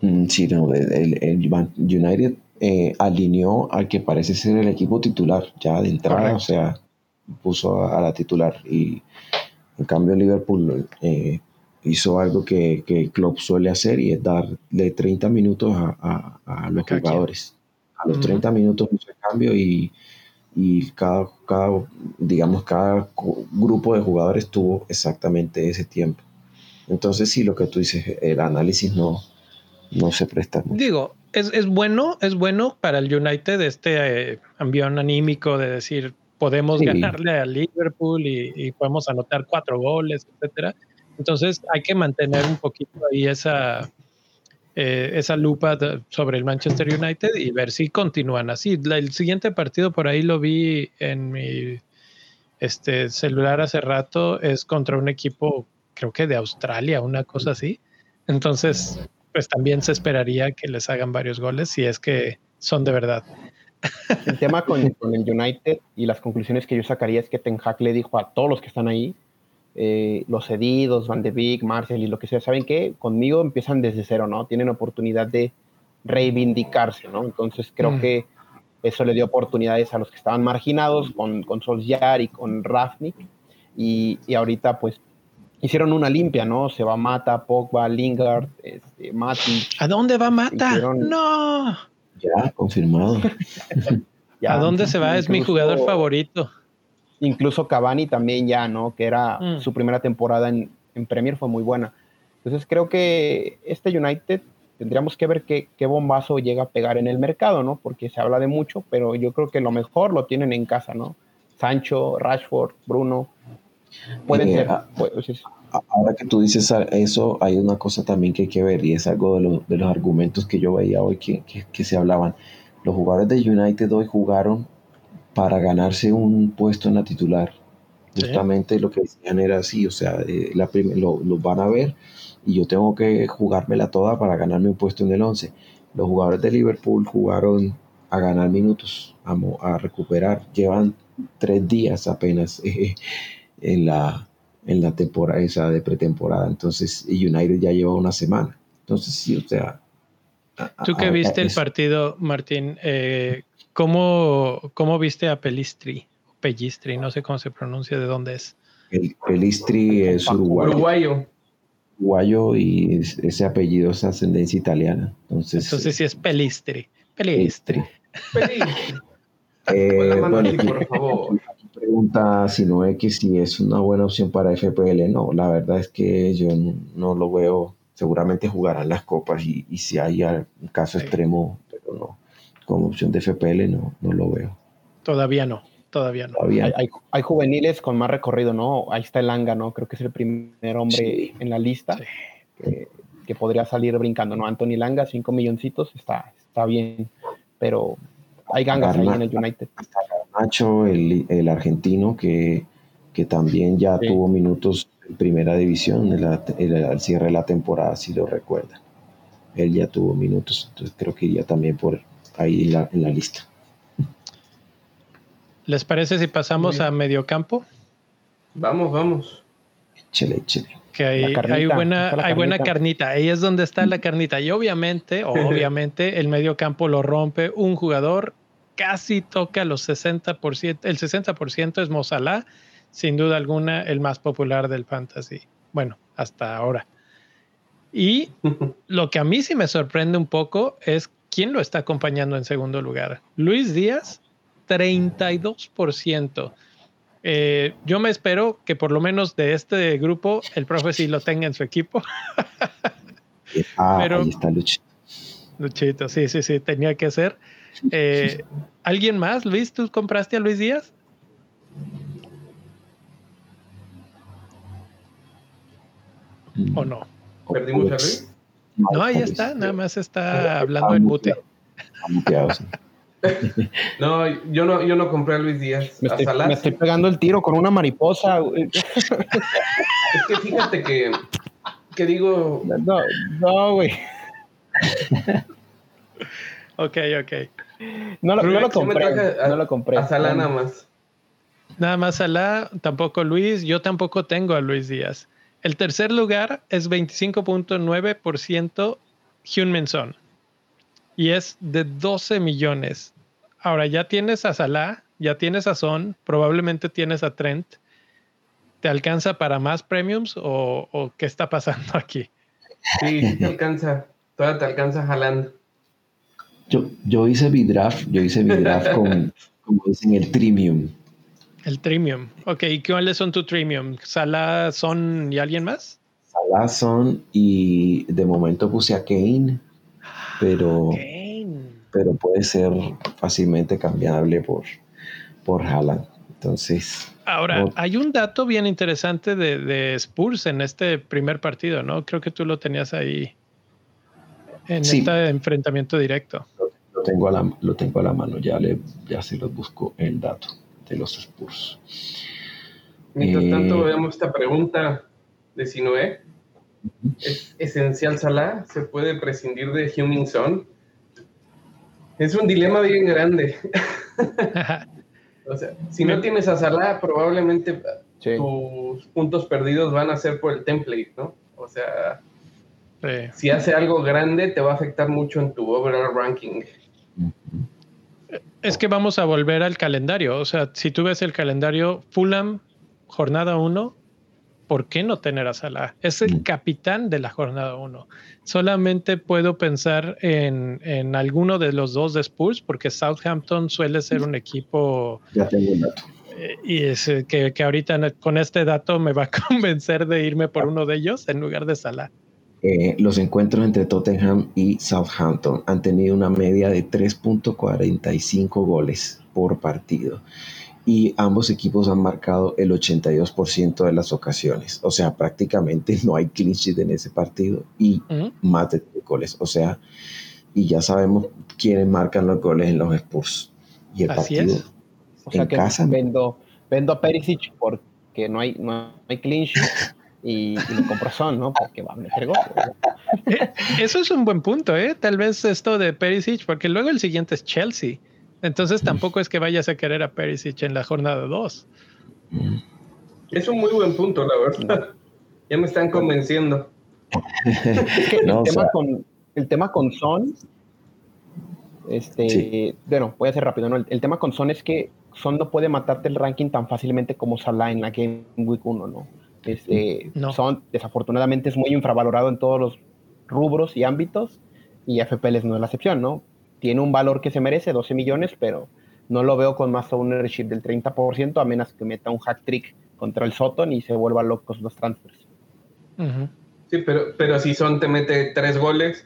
Mm, sí, no, el, United eh, alineó al que parece ser el equipo titular ya de entrada, o sea, puso a, la titular y en cambio Liverpool eh, hizo algo que, que Klopp suele hacer y es darle 30 minutos a, los jugadores. A los 30 minutos hizo el cambio y, cada, cada, digamos, cada grupo de jugadores tuvo exactamente ese tiempo. Entonces, sí, lo que tú dices, el análisis no, no se presta.
Digo, es, bueno, es bueno para el United este eh, ambiente anímico de decir, podemos ganarle a Liverpool y, podemos anotar cuatro goles, etcétera. Entonces hay que mantener un poquito ahí esa, eh, esa lupa sobre el Manchester United y ver si continúan así. el siguiente partido por ahí lo vi en mi este, celular hace rato, es contra un equipo, creo que de Australia, una cosa así. Entonces, pues también se esperaría que les hagan varios goles si es que son de verdad.
El tema con, el United y las conclusiones que yo sacaría es que Ten Hag le dijo a todos los que están ahí, eh, los cedidos, Van de Beek, Marcel y lo que sea, ¿saben qué? Conmigo empiezan desde cero, ¿no? Tienen oportunidad de reivindicarse, ¿no? Entonces creo mm. que eso le dio oportunidades a los que estaban marginados con, con Solskjaer y con Rafnik y, y, ahorita pues hicieron una limpia, ¿no? Se va Mata, Pogba, Lingard, este, Mati.
¿A dónde va Mata? No.
Ya, confirmado.
¿A dónde se va? Es mi jugador favorito.
Incluso Cavani también ya, ¿no? Que era mm. su primera temporada en, Premier, fue muy buena. Entonces creo que este United tendríamos que ver qué, bombazo llega a pegar en el mercado, ¿no? Porque se habla de mucho, pero yo creo que lo mejor lo tienen en casa, ¿no? Sancho, Rashford, Bruno. Pueden eh, ser. Ah,
ahora que tú dices eso, hay una cosa también que hay que ver y es algo de, los argumentos que yo veía hoy que, se hablaban. Los jugadores de United hoy jugaron para ganarse un puesto en la titular. Justamente lo que decían era así, o sea, eh, la lo, van a ver y yo tengo que jugármela toda para ganarme un puesto en el 11. Los jugadores de Liverpool jugaron a ganar minutos, a, a recuperar. Llevan tres días apenas eh, en la en la temporada esa de pretemporada. Entonces, United ya lleva una semana. Entonces, sí, o sea.
Tú que viste el partido, Martín, eh, ¿cómo, viste a Pelistri? Pellistri, no sé cómo se pronuncia, de dónde es.
El Pelistri es uruguayo.
Uruguayo.
Uruguayo y ese apellido es ascendencia italiana. Entonces,
Entonces sí es Pelistri. Pelistri.
Pelistri. Eh, por favor
pregunta si no es que si es una buena opción para FPL. No, la verdad es que yo no, lo veo. Seguramente jugarán las copas y, si hay un caso extremo, pero no. Como opción de FPL no, no lo veo.
Todavía no, todavía no.
Hay, juveniles con más recorrido, ¿no? Ahí está el Anga, ¿no? Creo que es el primer hombre en la lista que, podría salir brincando, ¿no? Anthony Langa, 5 milloncitos, está, está bien, pero hay gangas ahí en el United.
Nacho, el, el argentino, que, que, también ya tuvo minutos en primera división al cierre de la temporada, si lo recuerda. Él ya tuvo minutos, entonces creo que iría también por ahí en la, en la lista.
¿Les parece si pasamos a mediocampo?
Vamos, vamos.
Échale, échale.
Que hay, hay buena, hay buena carnita. Ahí es donde está la carnita. Y obviamente, obviamente, el mediocampo lo rompe un jugador casi toca los 60%, el 60% es Mozalá, sin duda alguna el más popular del fantasy. Bueno, hasta ahora. Y lo que a mí sí me sorprende un poco es quién lo está acompañando en segundo lugar. Luis Díaz, 32%. Eh, yo me espero que por lo menos de este grupo el profe sí lo tenga en su equipo.
ah, Pero, ahí está Luchito.
Luchito, sí, sí, sí, tenía que ser. Eh, ¿Alguien más, Luis? ¿Tú compraste a Luis Díaz? ¿O no?
¿Perdimos a Luis?
No, ahí está, nada más está hablando en mute.
No, yo no, yo no compré a Luis Díaz.
Me estoy, pegando el tiro con una mariposa.
Es que fíjate que, que digo.
No, no, güey.
ok, ok.
No lo, compré. no lo compré.
A Salah nada más.
Nada más Salah, tampoco Luis. Yo tampoco tengo a Luis Díaz. El tercer lugar es 25.9% Hyun Y es de 12 millones. Ahora ya tienes a Salah, ya tienes a Son, probablemente tienes a Trent. ¿Te alcanza para más premiums o, qué está pasando aquí?
Sí, te alcanza. Todavía te alcanza jalando.
Yo, yo hice mi draft, yo hice mi draft con, como dicen, el Trimium.
El Trimium. Ok, ¿y cuáles son tu Trimium? ¿Salah, Son y alguien más?
Salah, Son y de momento puse a Kane, pero, pero puede ser fácilmente cambiable por, por Haaland. Entonces.
Ahora, hay un dato bien interesante de, de, Spurs en este primer partido, ¿no? Creo que tú lo tenías ahí en este enfrentamiento directo.
Lo, tengo a la, lo tengo a la mano, ya, le, ya se los busco el dato de los Spurs.
Mientras tanto, eh, veamos esta pregunta de Sinoé. ¿Es esencial Salah? ¿Se puede prescindir de Huming Son? Es un dilema bien grande. o sea, si no tienes a Salah, probablemente tus puntos perdidos van a ser por el template, ¿no? O sea, si hace algo grande, te va a afectar mucho en tu overall ranking.
Es que vamos a volver al calendario. O sea, si tú ves el calendario, Fulham, jornada 1, ¿por qué no tener a Salah? Es el mm. capitán de la jornada 1. Solamente puedo pensar en, en, alguno de los dos de Spurs, porque Southampton suele ser un equipo.
Ya tengo el dato.
Eh, y es eh, que, que, ahorita con este dato me va a convencer de irme por uno de ellos en lugar de Salah.
Eh, los encuentros entre Tottenham y Southampton han tenido una media de 3.45 goles por partido y ambos equipos han marcado el 82% de las ocasiones. O sea, prácticamente no hay clean sheet en ese partido y más de goles. O sea, y ya sabemos quiénes marcan los goles en los Spurs. Y el partido
O sea en que casa. Vendo, vendo a Perisic porque no hay, no hay clean sheet y, lo compro son, ¿no? Porque va a meter gol.
Eso es un buen punto, ¿eh? Tal vez esto de Perisic, porque luego el siguiente es Chelsea. Entonces tampoco es que vayas a querer a Perisic en la jornada 2.
Es un muy buen punto, la verdad. Ya me están convenciendo.
el, tema con, el tema con Son, este, bueno, voy a hacer rápido, ¿no? El, tema con Son es que Son no puede matarte el ranking tan fácilmente como Salah en la Game Week 1, ¿no? Este, Son, desafortunadamente, es muy infravalorado en todos los rubros y ámbitos, y FPL no es la excepción, ¿no? tiene un valor que se merece, 12 millones, pero no lo veo con más ownership del 30%, a menos que meta un hack trick contra el Soton y se vuelvan locos los transfers.
Sí, pero, pero si Son te mete tres goles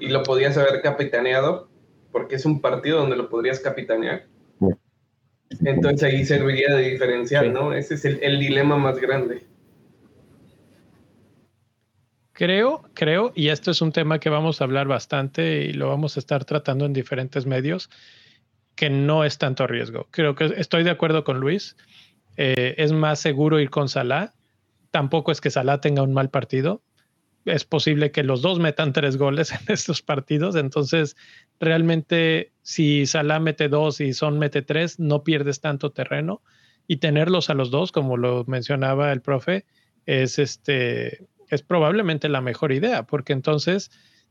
y lo podías haber capitaneado, porque es un partido donde lo podrías capitanear. Entonces ahí serviría de diferencial, ¿no? Ese es el dilema más grande.
Creo, creo, y esto es un tema que vamos a hablar bastante y lo vamos a estar tratando en diferentes medios, que no es tanto riesgo. Creo que estoy de acuerdo con Luis. Eh, es más seguro ir con Salah. Tampoco es que Salah tenga un mal partido. Es posible que los dos metan tres goles en estos partidos. Entonces, realmente, si Salah mete dos y Son mete tres, no pierdes tanto terreno. Y tenerlos a los dos, como lo mencionaba el profe, es este es probablemente la mejor idea, porque entonces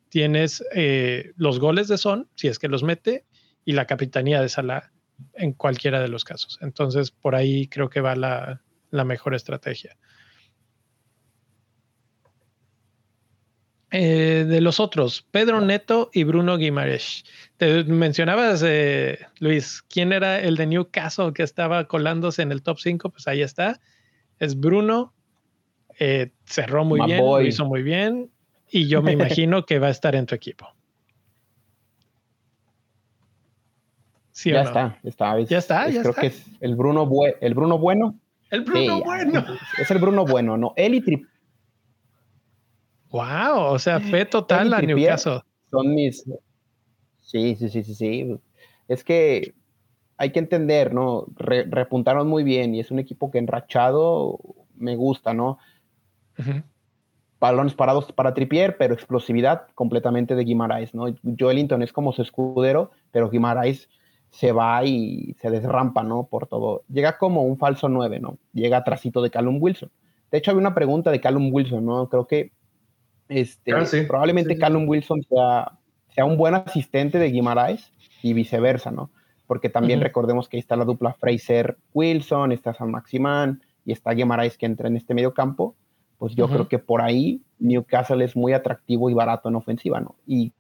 tienes eh, los goles de Son, si es que los mete, y la capitanía de Salah en cualquiera de los casos. Entonces, por ahí creo que va la, mejor estrategia. Eh, de los otros, Pedro Neto y Bruno Guimaraes. Te mencionabas, eh, Luis, ¿quién era el de Newcastle que estaba colándose en el top 5? Pues ahí está. Es Bruno eh, cerró muy bien, lo hizo muy bien y yo me imagino que va a estar en tu equipo.
ya, está, está,
ya está, ya
creo que es el Bruno, el Bruno bueno.
El Bruno bueno.
Es el Bruno bueno, ¿no? Él y Trip.
Wow, o sea, fe total a Newcastle.
Son mis. Sí, sí, sí, sí, sí. Es que hay que entender, ¿no? repuntaron muy bien y es un equipo que enrachado me gusta, ¿no? Balones parados para Tripier, pero explosividad completamente de Guimaraes, ¿no? Joelinton es como su escudero, pero Guimaraes se va y se desrampa, ¿no? Por todo. Llega como un falso 9, ¿no? Llega atrásito de Callum Wilson. De hecho, había una pregunta de Callum Wilson, ¿no? Creo que este, ah, probablemente Callum Wilson sea, sea, un buen asistente de Guimaraes y viceversa, ¿no? Porque también recordemos que ahí está la dupla Fraser-Wilson, está San Maximán, y está Guimaraes que entra en este medio campo, pues yo creo que por ahí Newcastle es muy atractivo y barato en ofensiva, ¿no? Y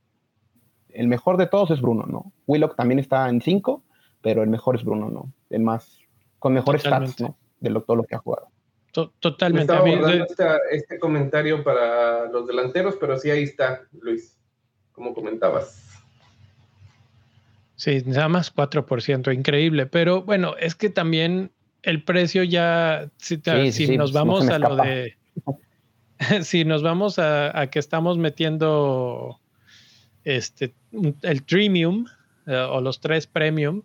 el mejor de todos es Bruno, ¿no? Willock también está en 5, pero el mejor es Bruno, ¿no? El más, con mejores stats, ¿no? De lo, todo lo que ha jugado.
Totalmente.
Me estaba este comentario para los delanteros, pero sí ahí está, Luis, como comentabas.
Sí, nada más 4%, increíble. Pero bueno, es que también el precio ya, si, nos vamos a lo de, si nos vamos a, que estamos metiendo este, el premium eh, o los tres premium,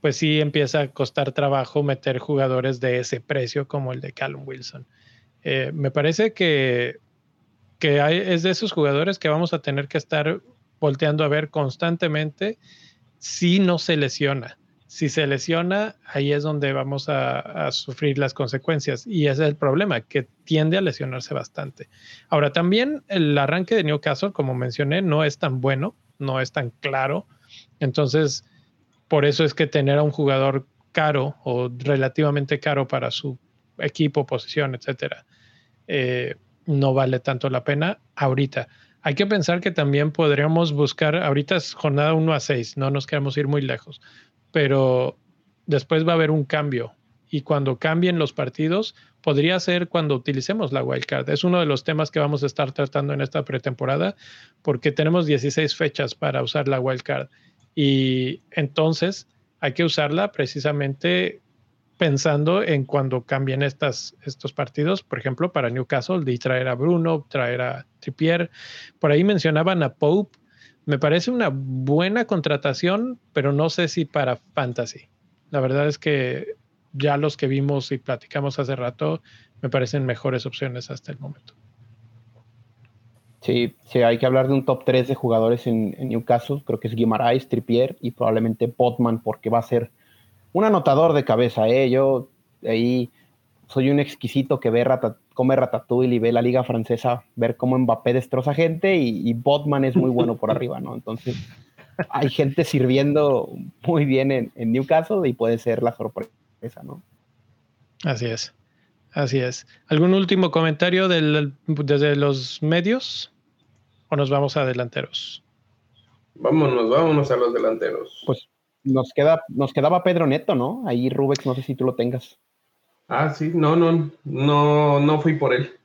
pues sí empieza a costar trabajo meter jugadores de ese precio como el de Callum Wilson. Eh, me parece que, que hay, es de esos jugadores que vamos a tener que estar volteando a ver constantemente si no se lesiona. Si se lesiona, ahí es donde vamos a, sufrir las consecuencias. Y ese es el problema, que tiende a lesionarse bastante. Ahora, también el arranque de Newcastle, como mencioné, no es tan bueno, no es tan claro. Entonces, por eso es que tener a un jugador caro o relativamente caro para su equipo, posición, etcétera, eh, no vale tanto la pena ahorita. Hay que pensar que también podríamos buscar, ahorita es jornada 1 a 6, no nos queremos ir muy lejos, pero después va a haber un cambio y cuando cambien los partidos, podría ser cuando utilicemos la wildcard. Es uno de los temas que vamos a estar tratando en esta pretemporada porque tenemos 16 fechas para usar la wildcard y entonces hay que usarla precisamente pensando en cuando cambien estas, estos partidos, por ejemplo, para Newcastle, de traer a Bruno, traer a Trippier. Por ahí mencionaban a Pope. Me parece una buena contratación, pero no sé si para fantasy. La verdad es que ya los que vimos y platicamos hace rato me parecen mejores opciones hasta el momento.
Sí, sí, hay que hablar de un top 3 de jugadores en, Newcastle. Creo que es Guimaraes, Trippier y probablemente Potman, porque va a ser un anotador de cabeza, ¿eh? Yo ahí soy un exquisito que ve come ratatouille y ve la liga francesa, ver cómo Mbappé destroza gente y, Botman es muy bueno por arriba, ¿no? Entonces, hay gente sirviendo muy bien en, Newcastle y puede ser la sorpresa, ¿no?
Así es, así es. ¿Algún último comentario desde los medios o nos vamos a delanteros?
Vámonos, vámonos a los delanteros.
Pues nos, queda, nos quedaba Pedro Neto, ¿no? Ahí Rubex, no sé si tú lo tengas.
Ah, sí, no, no, no, no fui por él.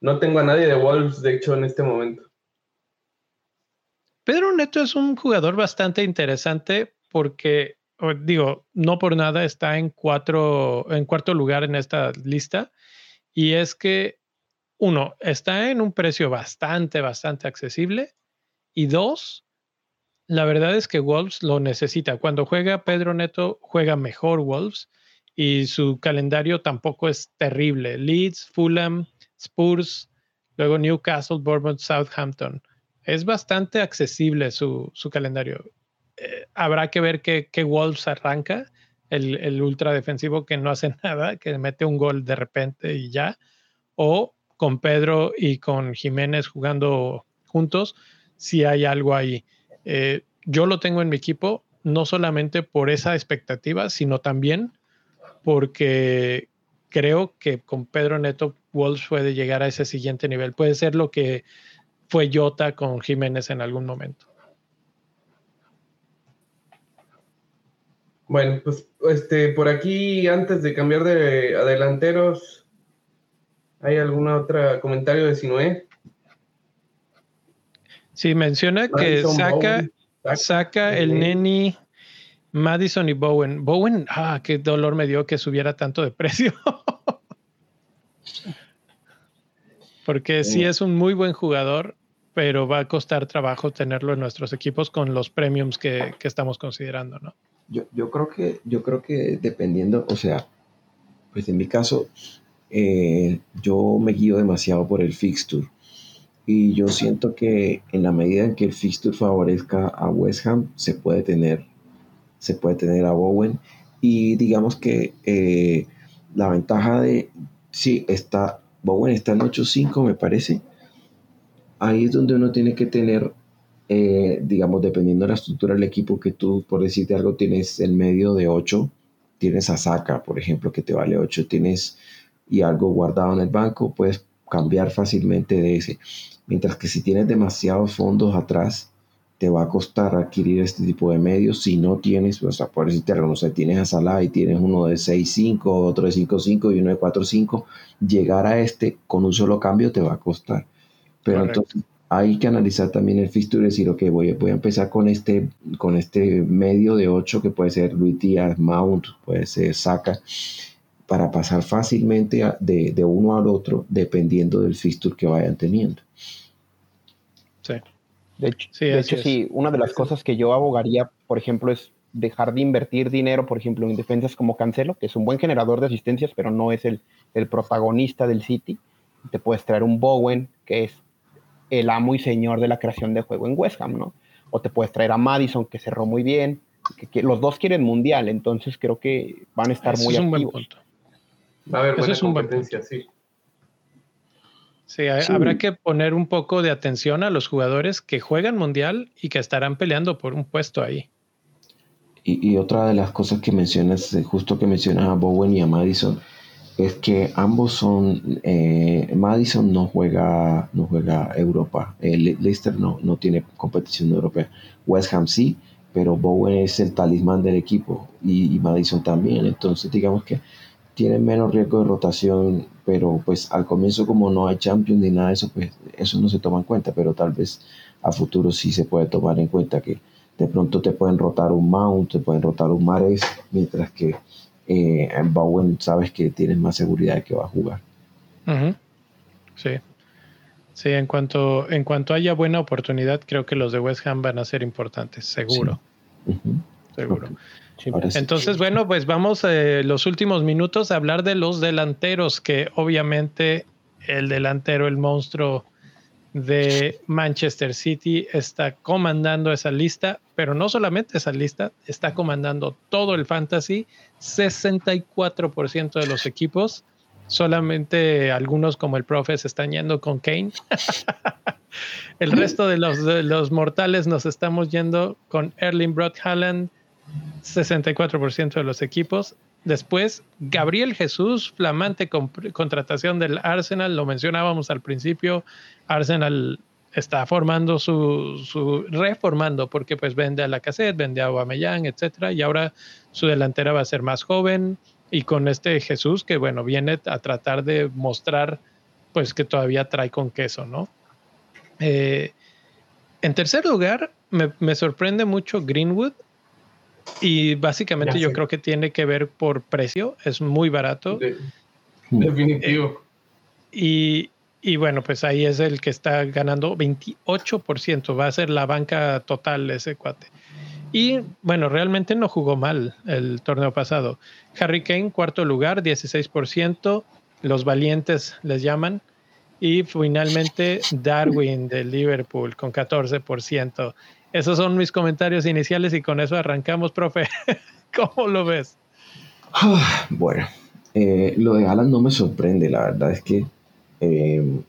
No tengo a nadie de Wolves, de hecho, en este momento.
Pedro Neto es un jugador bastante interesante porque, digo, no por nada está en cuatro, en cuarto lugar en esta lista. Y es que, uno, está en un precio bastante, bastante accesible. Y dos, la verdad es que Wolves lo necesita. Cuando juega Pedro Neto, juega mejor Wolves y su calendario tampoco es terrible. Leeds, Fulham, Spurs, luego Newcastle, Bournemouth, Southampton. Es bastante accesible su, calendario. Eh, habrá que ver qué, Wolves arranca, el, el ultra defensivo que no hace nada, que mete un gol de repente y ya, o con Pedro y con Jiménez jugando juntos, si hay algo ahí. Eh, yo lo tengo en mi equipo no solamente por esa expectativa, sino también porque creo que con Pedro Neto Wolves puede llegar a ese siguiente nivel. Puede ser lo que fue Jota con Jiménez en algún momento.
Bueno, pues este, por aquí, antes de cambiar de adelanteros, ¿hay algún otro comentario de Sinué?
Sí, menciona que saca, saca el Neni, Madison y Bowen. Bowen, ah, qué dolor me dio que subiera tanto de precio. Porque sí es un muy buen jugador, pero va a costar trabajo tenerlo en nuestros equipos con los premiums que, estamos considerando, ¿no?
Yo, yo, creo que, yo creo que dependiendo, o sea, pues en mi caso, eh, yo me guío demasiado por el fixture. Y yo siento que en la medida en que el fixture favorezca a West Ham, se puede tener, se puede tener a Bowen. Y digamos que eh, la ventaja de, sí, está, Bowen está en 8-5, me parece. Ahí es donde uno tiene que tener, eh, digamos, dependiendo de la estructura del equipo, que tú, por decirte algo, tienes el medio de 8, tienes a Saka, por ejemplo, que te vale 8, tienes y algo guardado en el banco, puedes cambiar fácilmente de ese. Mientras que si tienes demasiados fondos atrás, te va a costar adquirir este tipo de medios si no tienes, o sea, por decirte algo, no sé, tienes a Salah y tienes uno de 6.5, otro de 5.5 y uno de 4.5, llegar a este con un solo cambio te va a costar. Pero entonces hay que analizar también el fixture y decir, ok, voy, voy a empezar con este, con este medio de 8 que puede ser Luis Díaz, Mount, puede ser Saka, para pasar fácilmente de, de uno al otro dependiendo del fixture que vayan teniendo.
Sí. De hecho, sí, de hecho sí, una de las cosas que yo abogaría, por ejemplo, es dejar de invertir dinero, por ejemplo, en defensas como Cancelo, que es un buen generador de asistencias, pero no es el, el protagonista del City. Te puedes traer un Bowen, que es el amo y señor de la creación de juego en West Ham, ¿no? O te puedes traer a Madison, que cerró muy bien, que, los dos quieren mundial, entonces creo que van a estar muy activos.
Va a haber buena competencia, sí.
Sí, habrá que poner un poco de atención a los jugadores que juegan mundial y que estarán peleando por un puesto ahí.
Y, otra de las cosas que mencionas, eh, justo que mencionas a Bowen y a Madison, es que ambos son, eh, Madison no juega, no juega Europa, Leicester no, no tiene competición europea, West Ham sí, pero Bowen es el talismán del equipo y, y Madison también, entonces digamos que tienen menos riesgo de rotación, pero pues al comienzo como no hay Champions ni nada de eso, pues eso no se toma en cuenta, pero tal vez a futuro sí se puede tomar en cuenta que de pronto te pueden rotar un Mount, te pueden rotar un Mares, mientras que eh, en Bowen sabes que tienes más seguridad de que va a jugar.
Sí. Sí, en cuanto, en cuanto haya buena oportunidad, creo que los de West Ham van a ser importantes, seguro. Seguro. Entonces, bueno, pues vamos eh, los últimos minutos a hablar de los delanteros, que obviamente el delantero, el monstruo de Manchester City está comandando esa lista, pero no solamente esa lista, está comandando todo el fantasy, 64% de los equipos, solamente algunos como el profe se están yendo con Kane. el resto de los, de los mortales nos estamos yendo con Erling Brock Haaland, 64% de los equipos. Después, Gabriel Jesús, flamante contratación del Arsenal, lo mencionábamos al principio. Arsenal está formando su, su, reformando porque pues vende a la cassette, vende a Aubameyang, etcétera, y ahora su delantera va a ser más joven y con este Jesús que bueno viene a tratar de mostrar pues que todavía trae con queso, ¿no? Eh, en tercer lugar, me, me, sorprende mucho Greenwood. Y básicamente yo creo que tiene que ver por precio, es muy barato.
definitivo.
y, y, bueno, pues ahí es el que está ganando 28%, va a ser la banca total ese cuate. Y bueno, realmente no jugó mal el torneo pasado. Harry Kane, cuarto lugar, 16%. Los valientes les llaman. Y finalmente Darwin de Liverpool con 14%. Esos son mis comentarios iniciales y con eso arrancamos, profe. ¿Cómo lo ves?
Ah, bueno, eh, lo de Alan no me sorprende, la verdad es que eh,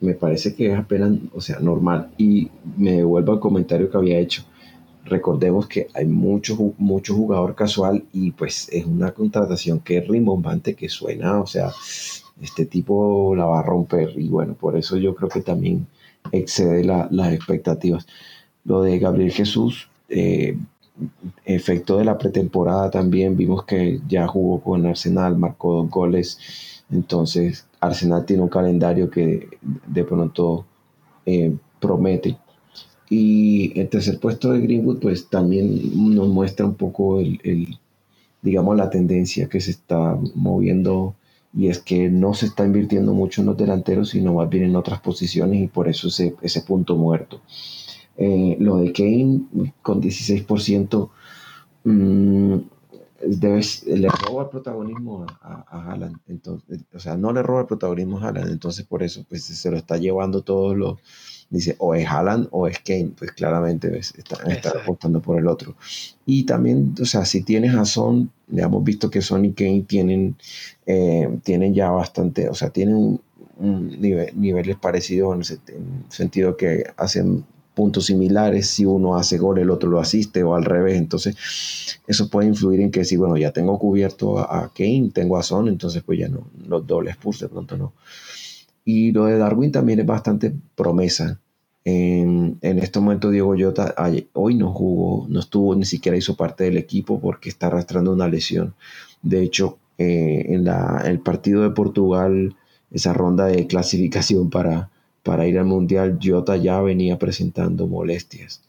me parece que es apenas, o sea, normal. Y me devuelvo al comentario que había hecho. Recordemos que hay mucho, mucho jugador casual y pues es una contratación que es rimbombante, que suena, o sea, este tipo la va a romper y bueno, por eso yo creo que también excede las expectativas. Lo de Gabriel Jesús, eh, efecto de la pretemporada también, vimos que ya jugó con Arsenal, marcó dos goles, entonces Arsenal tiene un calendario que de pronto eh, promete. Y el tercer puesto de Greenwood, pues también nos muestra un poco el, digamos, la tendencia que se está moviendo y es que no se está invirtiendo mucho en los delanteros, sino más bien en otras posiciones y por eso ese, ese punto muerto. Eh, lo de Kane con 16% mmm, le roba el protagonismo a, a, Haaland. Entonces, o sea, no le roba el protagonismo a Haaland. Entonces, por eso pues, se lo está llevando todos los. Dice, o es Haaland o es Kane. Pues claramente está, apostando por el otro. Y también, o sea, si tienes a Son, ya hemos visto que Son y Kane tienen, eh, tienen ya bastante, o sea, tienen un nivel, niveles parecidos en el sentido que hacen puntos similares, si uno hace gol, el otro lo asiste o al revés, entonces eso puede influir en que si, bueno, ya tengo cubierto a, Kane, tengo a Son, entonces pues ya no, los dobles Spurs de pronto no. Y lo de Darwin también es bastante promesa. En, en este momento Diego Jota hoy no jugó, no estuvo, ni siquiera hizo parte del equipo porque está arrastrando una lesión. De hecho, eh, en la, el partido de Portugal, esa ronda de clasificación para, para ir al Mundial, Jota ya venía presentando molestias.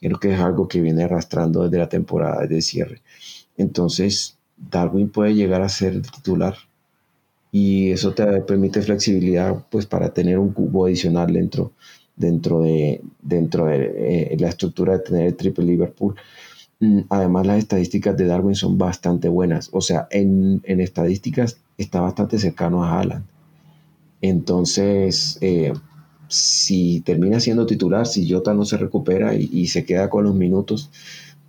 Creo que es algo que viene arrastrando desde la temporada de cierre. Entonces, Darwin puede llegar a ser titular y eso te permite flexibilidad pues para tener un cubo adicional dentro, dentro, de, dentro de eh, la estructura de tener el triple Liverpool. Mm, además, las estadísticas de Darwin son bastante buenas. O sea, en, en estadísticas está bastante cercano a Haaland. Entonces, eh, si termina siendo titular, si Jota no se recupera y, se queda con los minutos,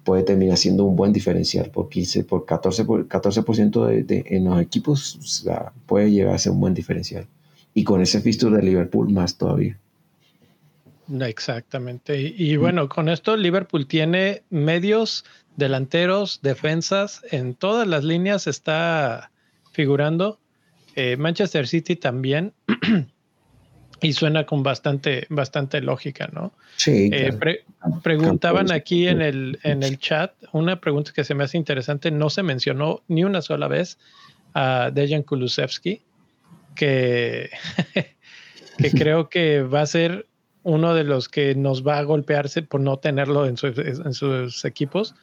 puede terminar siendo un buen diferencial por 15, por 14, por 14% de, de, en los equipos, puede llegar a ser un buen diferencial. Y con ese fixture de Liverpool más todavía.
Exactamente. Y, bueno, con esto Liverpool tiene medios, delanteros, defensas, en todas las líneas está figurando. Eh, Manchester City también. Y suena con bastante, bastante lógica, ¿no?
Sí.
Eh, preguntaban aquí en el, en el chat una pregunta que se me hace interesante. No se mencionó ni una sola vez a Dejan Kulusevski, que, que creo que va a ser uno de los que nos va a golpearse por no tenerlo en, en sus equipos,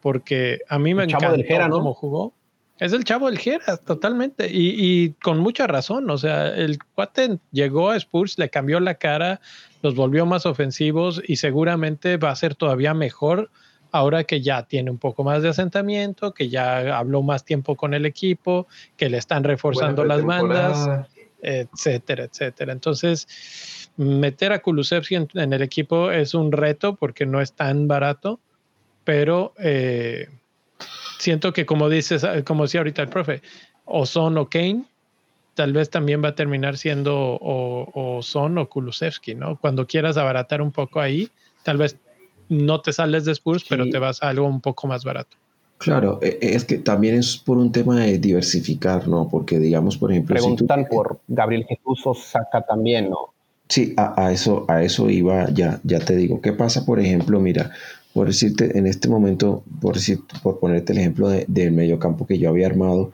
porque a mí me encanta cómo jugó. Es el chavo del Geras, totalmente. Y, con mucha razón. O sea, el cuate llegó a Spurs, le cambió la cara, los volvió más ofensivos y seguramente va a ser todavía mejor ahora que ya tiene un poco más de asentamiento, que ya habló más tiempo con el equipo, que le están reforzando las bandas, etcétera, etcétera. Entonces, meter a Kulusevski en, el equipo es un reto porque no es tan barato, pero. Eh, siento que como dices, ah, como decía ahorita el profe, o Son o Kane, tal vez también va a terminar siendo o, Son o Kulusevski, ¿no? Cuando quieras abaratar un poco ahí, tal vez no te sales de Spurs, pero te vas a algo un poco más barato.
Claro, e, e, es que también es por un tema de diversificar, ¿no? Porque digamos, por ejemplo...
Preguntan por Gabriel Jesús o Saca también, ¿no?
Sí, a, a, eso, a eso iba, ya, ya te digo. ¿Qué pasa, por ejemplo? Mira, por decirte, en este momento, por, decir, por ponerte el ejemplo de, del mediocampo que yo había armado,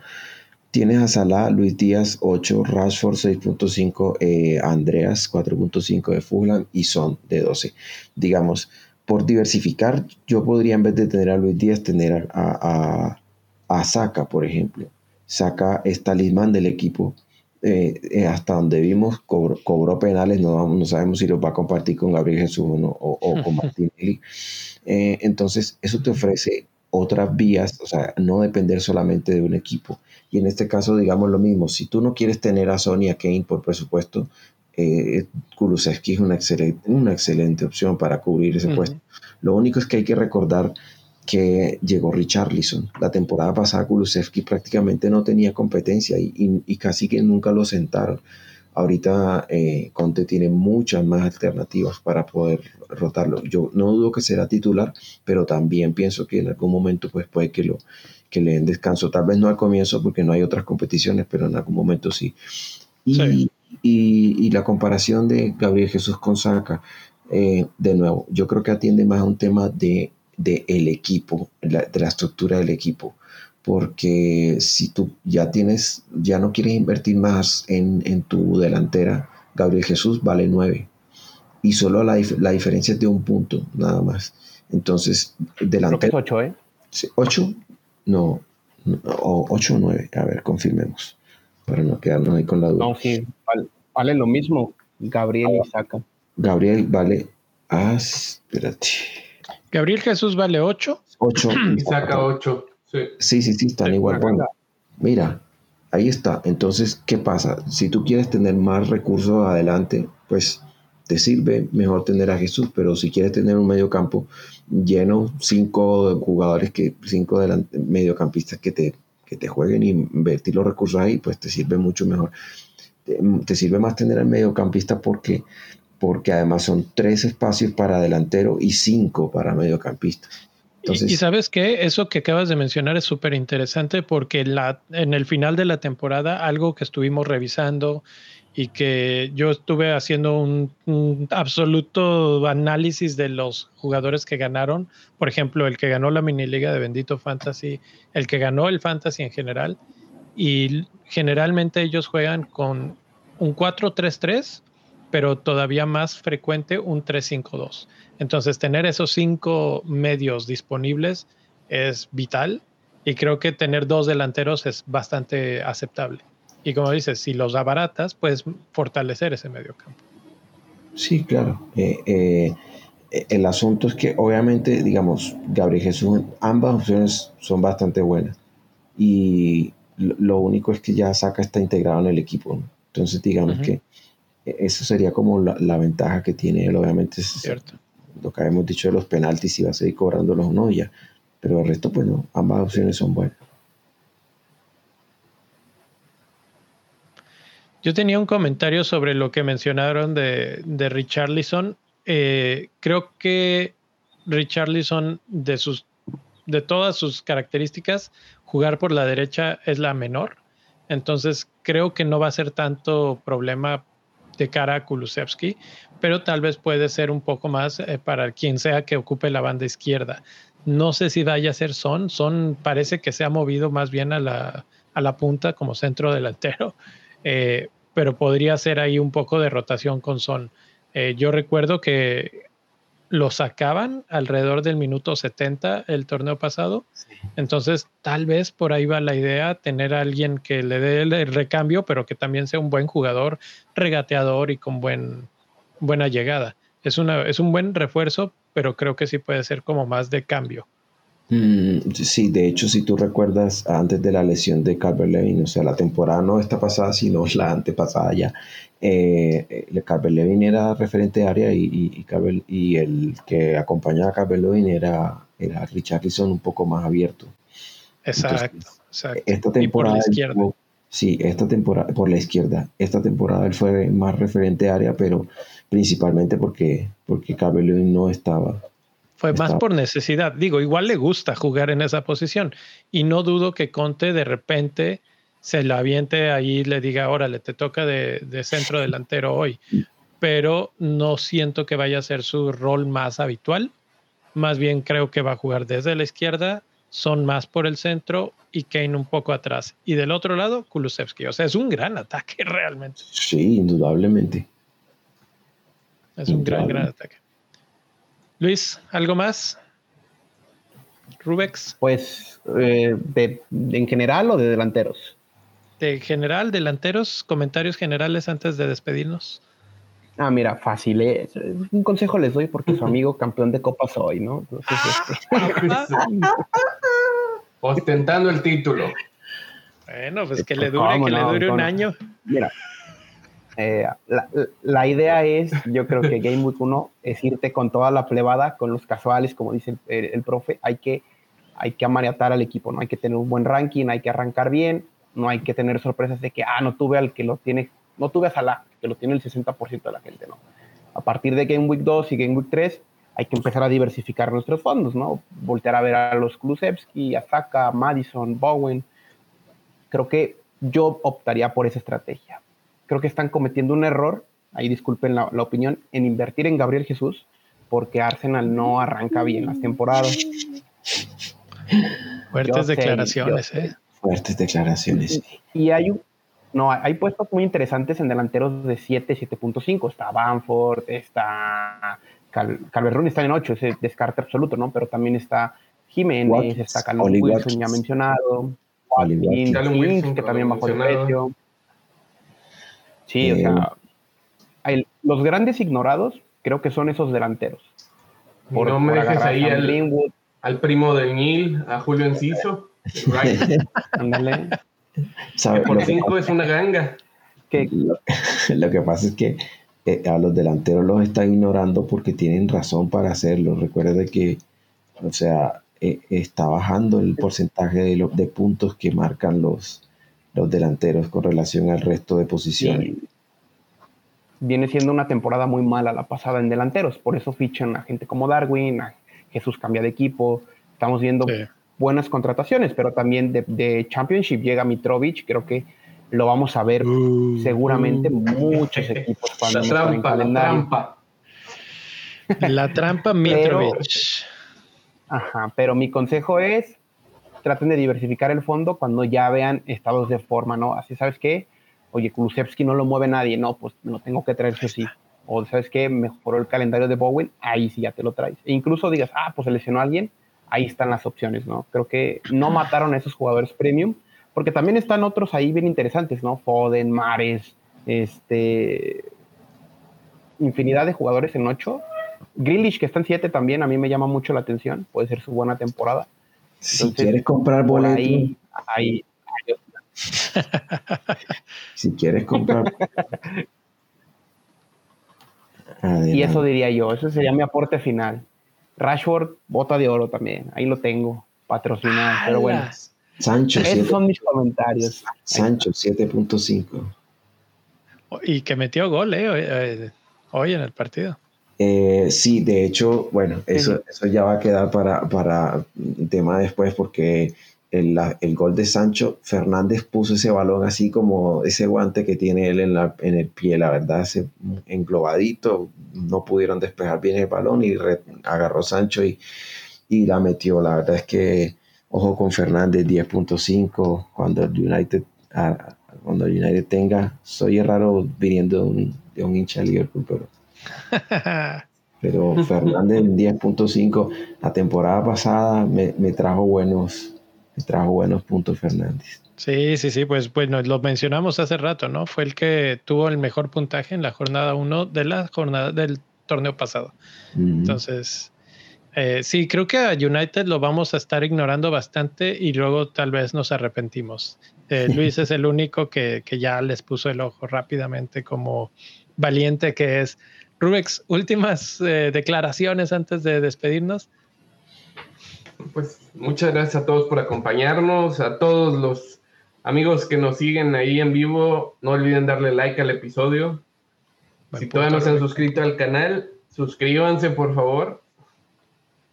tienes a Salah, Luis Díaz 8, Rashford 6.5, eh, Andreas 4.5 de Fulham y Son de 12. Digamos, por diversificar, yo podría en vez de tener a Luis Díaz, tener a, a, Saka, por ejemplo. Saka es talismán del equipo. Eh, eh, hasta donde vimos, cobró, penales, no, no, sabemos si los va a compartir con Gabriel Jesús o, o, con Martinelli. Eh, entonces, eso te ofrece otras vías, o sea, no depender solamente de un equipo. Y en este caso, digamos lo mismo, si tú no quieres tener a Sonia Kane por presupuesto, eh, Kulusevski es una excelente, una excelente opción para cubrir ese puesto. Lo único es que hay que recordar que llegó Richarlison. La temporada pasada Kulusevski prácticamente no tenía competencia y, casi que nunca lo sentaron. Ahorita eh, Conte tiene muchas más alternativas para poder rotarlo. Yo no dudo que será titular, pero también pienso que en algún momento pues puede que, lo, que le den descanso. Tal vez no al comienzo porque no hay otras competiciones, pero en algún momento sí. Y, y, la comparación de Gabriel Jesús con Saca, eh, de nuevo, yo creo que atiende más a un tema de, de el equipo, de la estructura del equipo porque si tú ya tienes, ya no quieres invertir más en, en tu delantera, Gabriel Jesús vale 9 y solo la, la, diferencia es de un punto, nada más. Entonces, delantera.
8, ¿eh?
8, no, o 8 o 9, a ver, confirmemos, para no quedarnos ahí con la duda.
No, sí, vale, lo mismo, Gabriel y Saca.
Gabriel vale, ah, espérate.
Gabriel Jesús vale 8.
8.
y saca 8.
Sí, sí, sí, están igual. Bueno, mira, ahí está. Entonces, ¿qué pasa? Si tú quieres tener más recursos adelante, pues te sirve mejor tener a Jesús, pero si quieres tener un mediocampo lleno, cinco jugadores, que cinco mediocampistas que te, que te jueguen y invertir los recursos ahí, pues te sirve mucho mejor. Te, te sirve más tener al mediocampista porque porque además son tres espacios para delantero y cinco para mediocampista.
y, sabes qué, eso que acabas de mencionar es súper interesante porque la, en el final de la temporada, algo que estuvimos revisando y que yo estuve haciendo un, absoluto análisis de los jugadores que ganaron, por ejemplo, el que ganó la mini liga de Bendito Fantasy, el que ganó el Fantasy en general, y generalmente ellos juegan con un 4-3-3, pero todavía más frecuente un 3-5-2. Entonces, tener esos cinco medios disponibles es vital y creo que tener dos delanteros es bastante aceptable. Y como dices, si los abaratas, puedes fortalecer ese medio campo.
Sí, claro. Eh, eh, el asunto es que obviamente, digamos, Gabriel Jesús, ambas opciones son bastante buenas. Y lo único es que ya Saca está integrado en el equipo. Entonces, digamos que eso sería como la, ventaja que tiene él. Obviamente, es Cierto. lo que habíamos dicho de los penaltis, si va a seguir cobrándolos o no, ya. Pero el resto, pues no, ambas opciones son buenas.
Yo tenía un comentario sobre lo que mencionaron de, de Richarlison. Eh, creo que Richarlison, de, sus, de todas sus características, jugar por la derecha es la menor. Entonces creo que no va a ser tanto problema de cara a Kulusevski, pero tal vez puede ser un poco más eh, para quien sea que ocupe la banda izquierda. No sé si vaya a ser Son. Son parece que se ha movido más bien a la, a la punta como centro delantero. Eh, pero podría ser ahí un poco de rotación con Son. Eh, yo recuerdo que lo sacaban alrededor del minuto 70 el torneo pasado, entonces tal vez por ahí va la idea, tener a alguien que le dé el recambio, pero que también sea un buen jugador, regateador y con buen, buena llegada. Es, una, es un buen refuerzo, pero creo que sí puede ser como más de cambio.
Mm, sí, de hecho, si tú recuerdas antes de la lesión de Calvert Levin, o sea, la temporada no esta pasada, sino la antepasada ya, eh, eh Calvert Levin era referente de área y, y, el que acompañaba a Calvert Levin era, era Richarlison un poco más abierto.
Exacto, exacto.
Esta temporada. por la izquierda. sí, esta temporada, por la izquierda. Esta temporada él fue más referente de área, pero principalmente porque, porque Calvert Levin no estaba
fue más por necesidad. Digo, igual le gusta jugar en esa posición y no dudo que Conte de repente se la aviente ahí y le diga, órale, te toca de, centro delantero hoy. Pero no siento que vaya a ser su rol más habitual. Más bien creo que va a jugar desde la izquierda, son más por el centro y Kane un poco atrás. Y del otro lado, Kulusevski. O sea, es un gran ataque realmente.
Sí, indudablemente.
Es un gran, gran ataque. Luis, ¿algo más? Rubex.
Pues, eh, ¿en general o de delanteros?
De general, delanteros, comentarios generales antes de despedirnos.
Ah, mira, fácil. Eh. Un consejo les doy porque su amigo campeón de Copa soy, ¿no? Este.
Ostentando el título.
Bueno, pues que le dure, que le dure un año.
Mira, eh, la, idea es, yo creo que Game Week 1 es irte con toda la plebada, con los casuales, como dice el, profe, hay que, hay que amariatar al equipo, ¿no? Hay que tener un buen ranking, hay que arrancar bien, no hay que tener sorpresas de que, ah, no tuve al que lo tiene, no tuve a Salah, que lo tiene el 60% de la gente, ¿no? A partir de Game Week 2 y Game Week 3 hay que empezar a diversificar nuestros fondos, ¿no? Voltear a ver a los Kulusevski, a Saka, Madison, Bowen. Creo que yo optaría por esa estrategia creo que están cometiendo un error, ahí disculpen la, opinión, en invertir en Gabriel Jesús, porque Arsenal no arranca bien las temporadas.
Fuertes declaraciones, ¿eh?
Fuertes declaraciones.
Y hay no, hay puestos muy interesantes en delanteros de 7, 7.5. Está Banford, está Cal está en 8, ese descarte absoluto, ¿no? Pero también está Jiménez, está Calum Wilson, ya mencionado. Wilson, que también bajó el precio. Sí, o sea, los grandes ignorados creo que son esos delanteros.
Por, no me dejes ahí al, primo de Neil, a Julio Enciso. Ándale. por cinco es una ganga.
Lo, que pasa es que eh, a los delanteros los está ignorando porque tienen razón para hacerlo. Recuerde que, o sea, eh, está bajando el porcentaje de, de puntos que marcan los, los delanteros con relación al resto de posiciones.
viene siendo una temporada muy mala la pasada en delanteros. Por eso fichan a gente como Darwin, a Jesús cambia de equipo. Estamos viendo buenas contrataciones, pero también de, Championship llega Mitrovic. Creo que lo vamos a ver uh, seguramente uh. muchos equipos
cuando la trampa, la trampa.
La trampa Mitrovic.
ajá, pero mi consejo es traten de diversificar el fondo cuando ya vean estados de forma, ¿no? Así, ¿sabes qué? Oye, Kulusevski no lo mueve nadie, no, pues me lo tengo que traer sí O, ¿sabes qué? Mejoró el calendario de Bowen, ahí sí ya te lo traes. E incluso digas, ah, pues seleccionó a alguien, ahí están las opciones, ¿no? Creo que no mataron a esos jugadores premium, porque también están otros ahí bien interesantes, ¿no? Foden, Mares, este. Infinidad de jugadores en 8. Grealish, que está en 7 también, a mí me llama mucho la atención, puede ser su buena temporada.
Si quieres comprar boleto. Ahí, si quieres comprar.
Y eso diría yo, ese sería mi aporte final. Rashford, bota de oro también, ahí lo tengo, patrocinado, pero bueno.
Sancho,
esos son mis comentarios.
Sancho, 7.5.
Y que metió gol, eh, eh, hoy en el partido.
Eh, sí, de hecho, bueno, eso, eso ya va a quedar para, para tema después porque el, el, gol de Sancho, Fernández puso ese balón así como ese guante que tiene él en, la, en el pie, la verdad, ese englobadito, no pudieron despejar bien el balón y agarró Sancho y, y la metió. La verdad es que, ojo con Fernández, 10.5, cuando el United... cuando el United tenga, soy raro viniendo de un, de un hincha de Liverpool, pero pero Fernández en 10.5, la temporada pasada me, trajo buenos, me trajo buenos puntos Fernández.
Sí, sí, sí, pues bueno, lo mencionamos hace rato, ¿no? Fue el que tuvo el mejor puntaje en la jornada 1 de la jornada del torneo pasado. Entonces, eh, sí, creo que a United lo vamos a estar ignorando bastante y luego tal vez nos arrepentimos. Eh, Luis es el único que, que, ya les puso el ojo rápidamente como valiente que es. Rubex, últimas eh, declaraciones antes de despedirnos.
Pues muchas gracias a todos por acompañarnos, a todos los amigos que nos siguen ahí en vivo, no olviden darle like al episodio. si todavía no se han suscrito al canal, suscríbanse por favor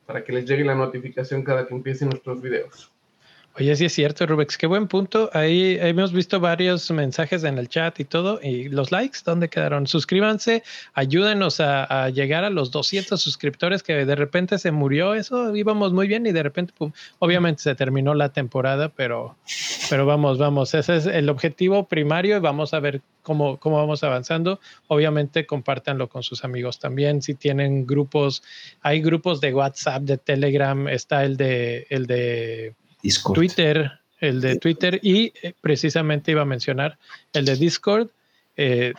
para que les llegue la notificación cada que empiecen nuestros videos.
Oye, sí es cierto, Rubex, qué buen punto. Ahí hemos visto varios mensajes en el chat y todo. ¿Y los likes dónde quedaron? Suscríbanse, ayúdenos a, llegar a los 200 suscriptores que de repente se murió eso. Íbamos muy bien y de repente, obviamente se terminó la temporada, pero, pero vamos, vamos, ese es el objetivo primario y vamos a ver cómo, cómo vamos avanzando. Obviamente compártanlo con sus amigos también. Si tienen grupos, hay grupos de WhatsApp, de Telegram, está el de, el de Twitter, el de Twitter y eh, precisamente iba a mencionar el de Discord. Eh,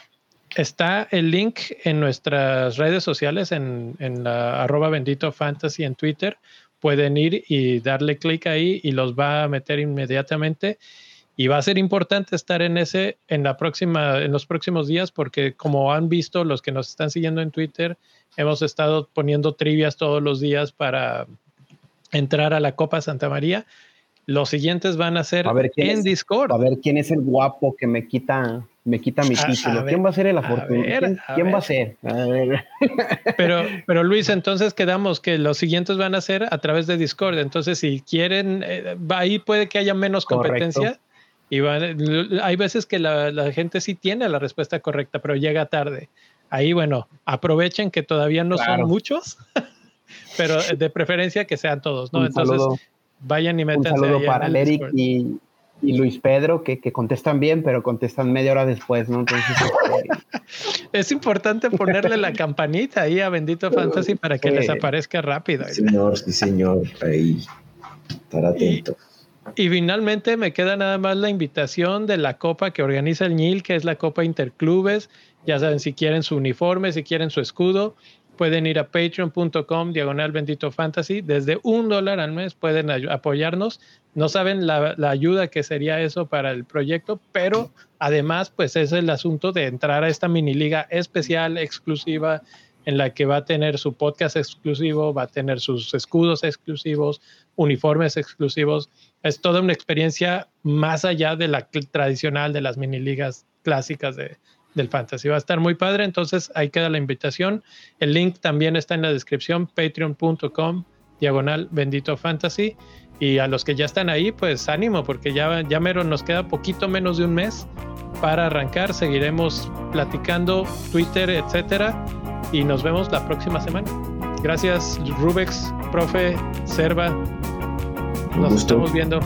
está el link en nuestras redes sociales, en, en la arroba bendito fantasy en Twitter. Pueden ir y darle clic ahí y los va a meter inmediatamente. Y va a ser importante estar en ese en la próxima, en los próximos días, porque como han visto los que nos están siguiendo en Twitter, hemos estado poniendo trivias todos los días para entrar a la Copa Santa María. Los siguientes van a ser en Discord.
A ver quién es el guapo que me quita, me quita mi título. ¿Quién va a ser el afortunado? ¿Quién, va a ser?
Pero, pero Luis, entonces quedamos que los siguientes van a ser a través de Discord. Entonces, si quieren, eh, ahí puede que haya menos competencia. Y hay veces que la, gente sí tiene la respuesta correcta, pero llega tarde. Ahí, bueno, aprovechen que todavía no son muchos, pero de preferencia que sean todos, ¿no? Entonces, Vayan y métanse.
Un saludo para Eric y, Luis Pedro, que, contestan bien, pero contestan media hora después, ¿no? Entonces,
este, es importante ponerle la campanita ahí a Bendito Fantasy para que les aparezca rápido.
señor, sí, señor. Ahí, estar atento.
Y, finalmente me queda nada más la invitación de la copa que organiza el NIL, que es la Copa Interclubes. Ya saben, si quieren su uniforme, si quieren su escudo, pueden ir a patreon.com diagonal bendito fantasy. Desde un dólar al mes pueden apoyarnos. No saben la, ayuda que sería eso para el proyecto, pero además, pues es el asunto de entrar a esta mini liga especial, exclusiva, en la que va a tener su podcast exclusivo, va a tener sus escudos exclusivos, uniformes exclusivos. Es toda una experiencia más allá de la tradicional de las mini ligas clásicas de, del fantasy. Va a estar muy padre, entonces ahí queda la invitación. El link también está en la descripción, patreon.com, diagonal bendito fantasy. Y a los que ya están ahí, pues ánimo, porque ya, ya mero nos queda poquito menos de un mes para arrancar. Seguiremos platicando, Twitter, etcétera. Y nos vemos la próxima semana. Gracias, Rubex, profe, Serva. Nos estamos viendo.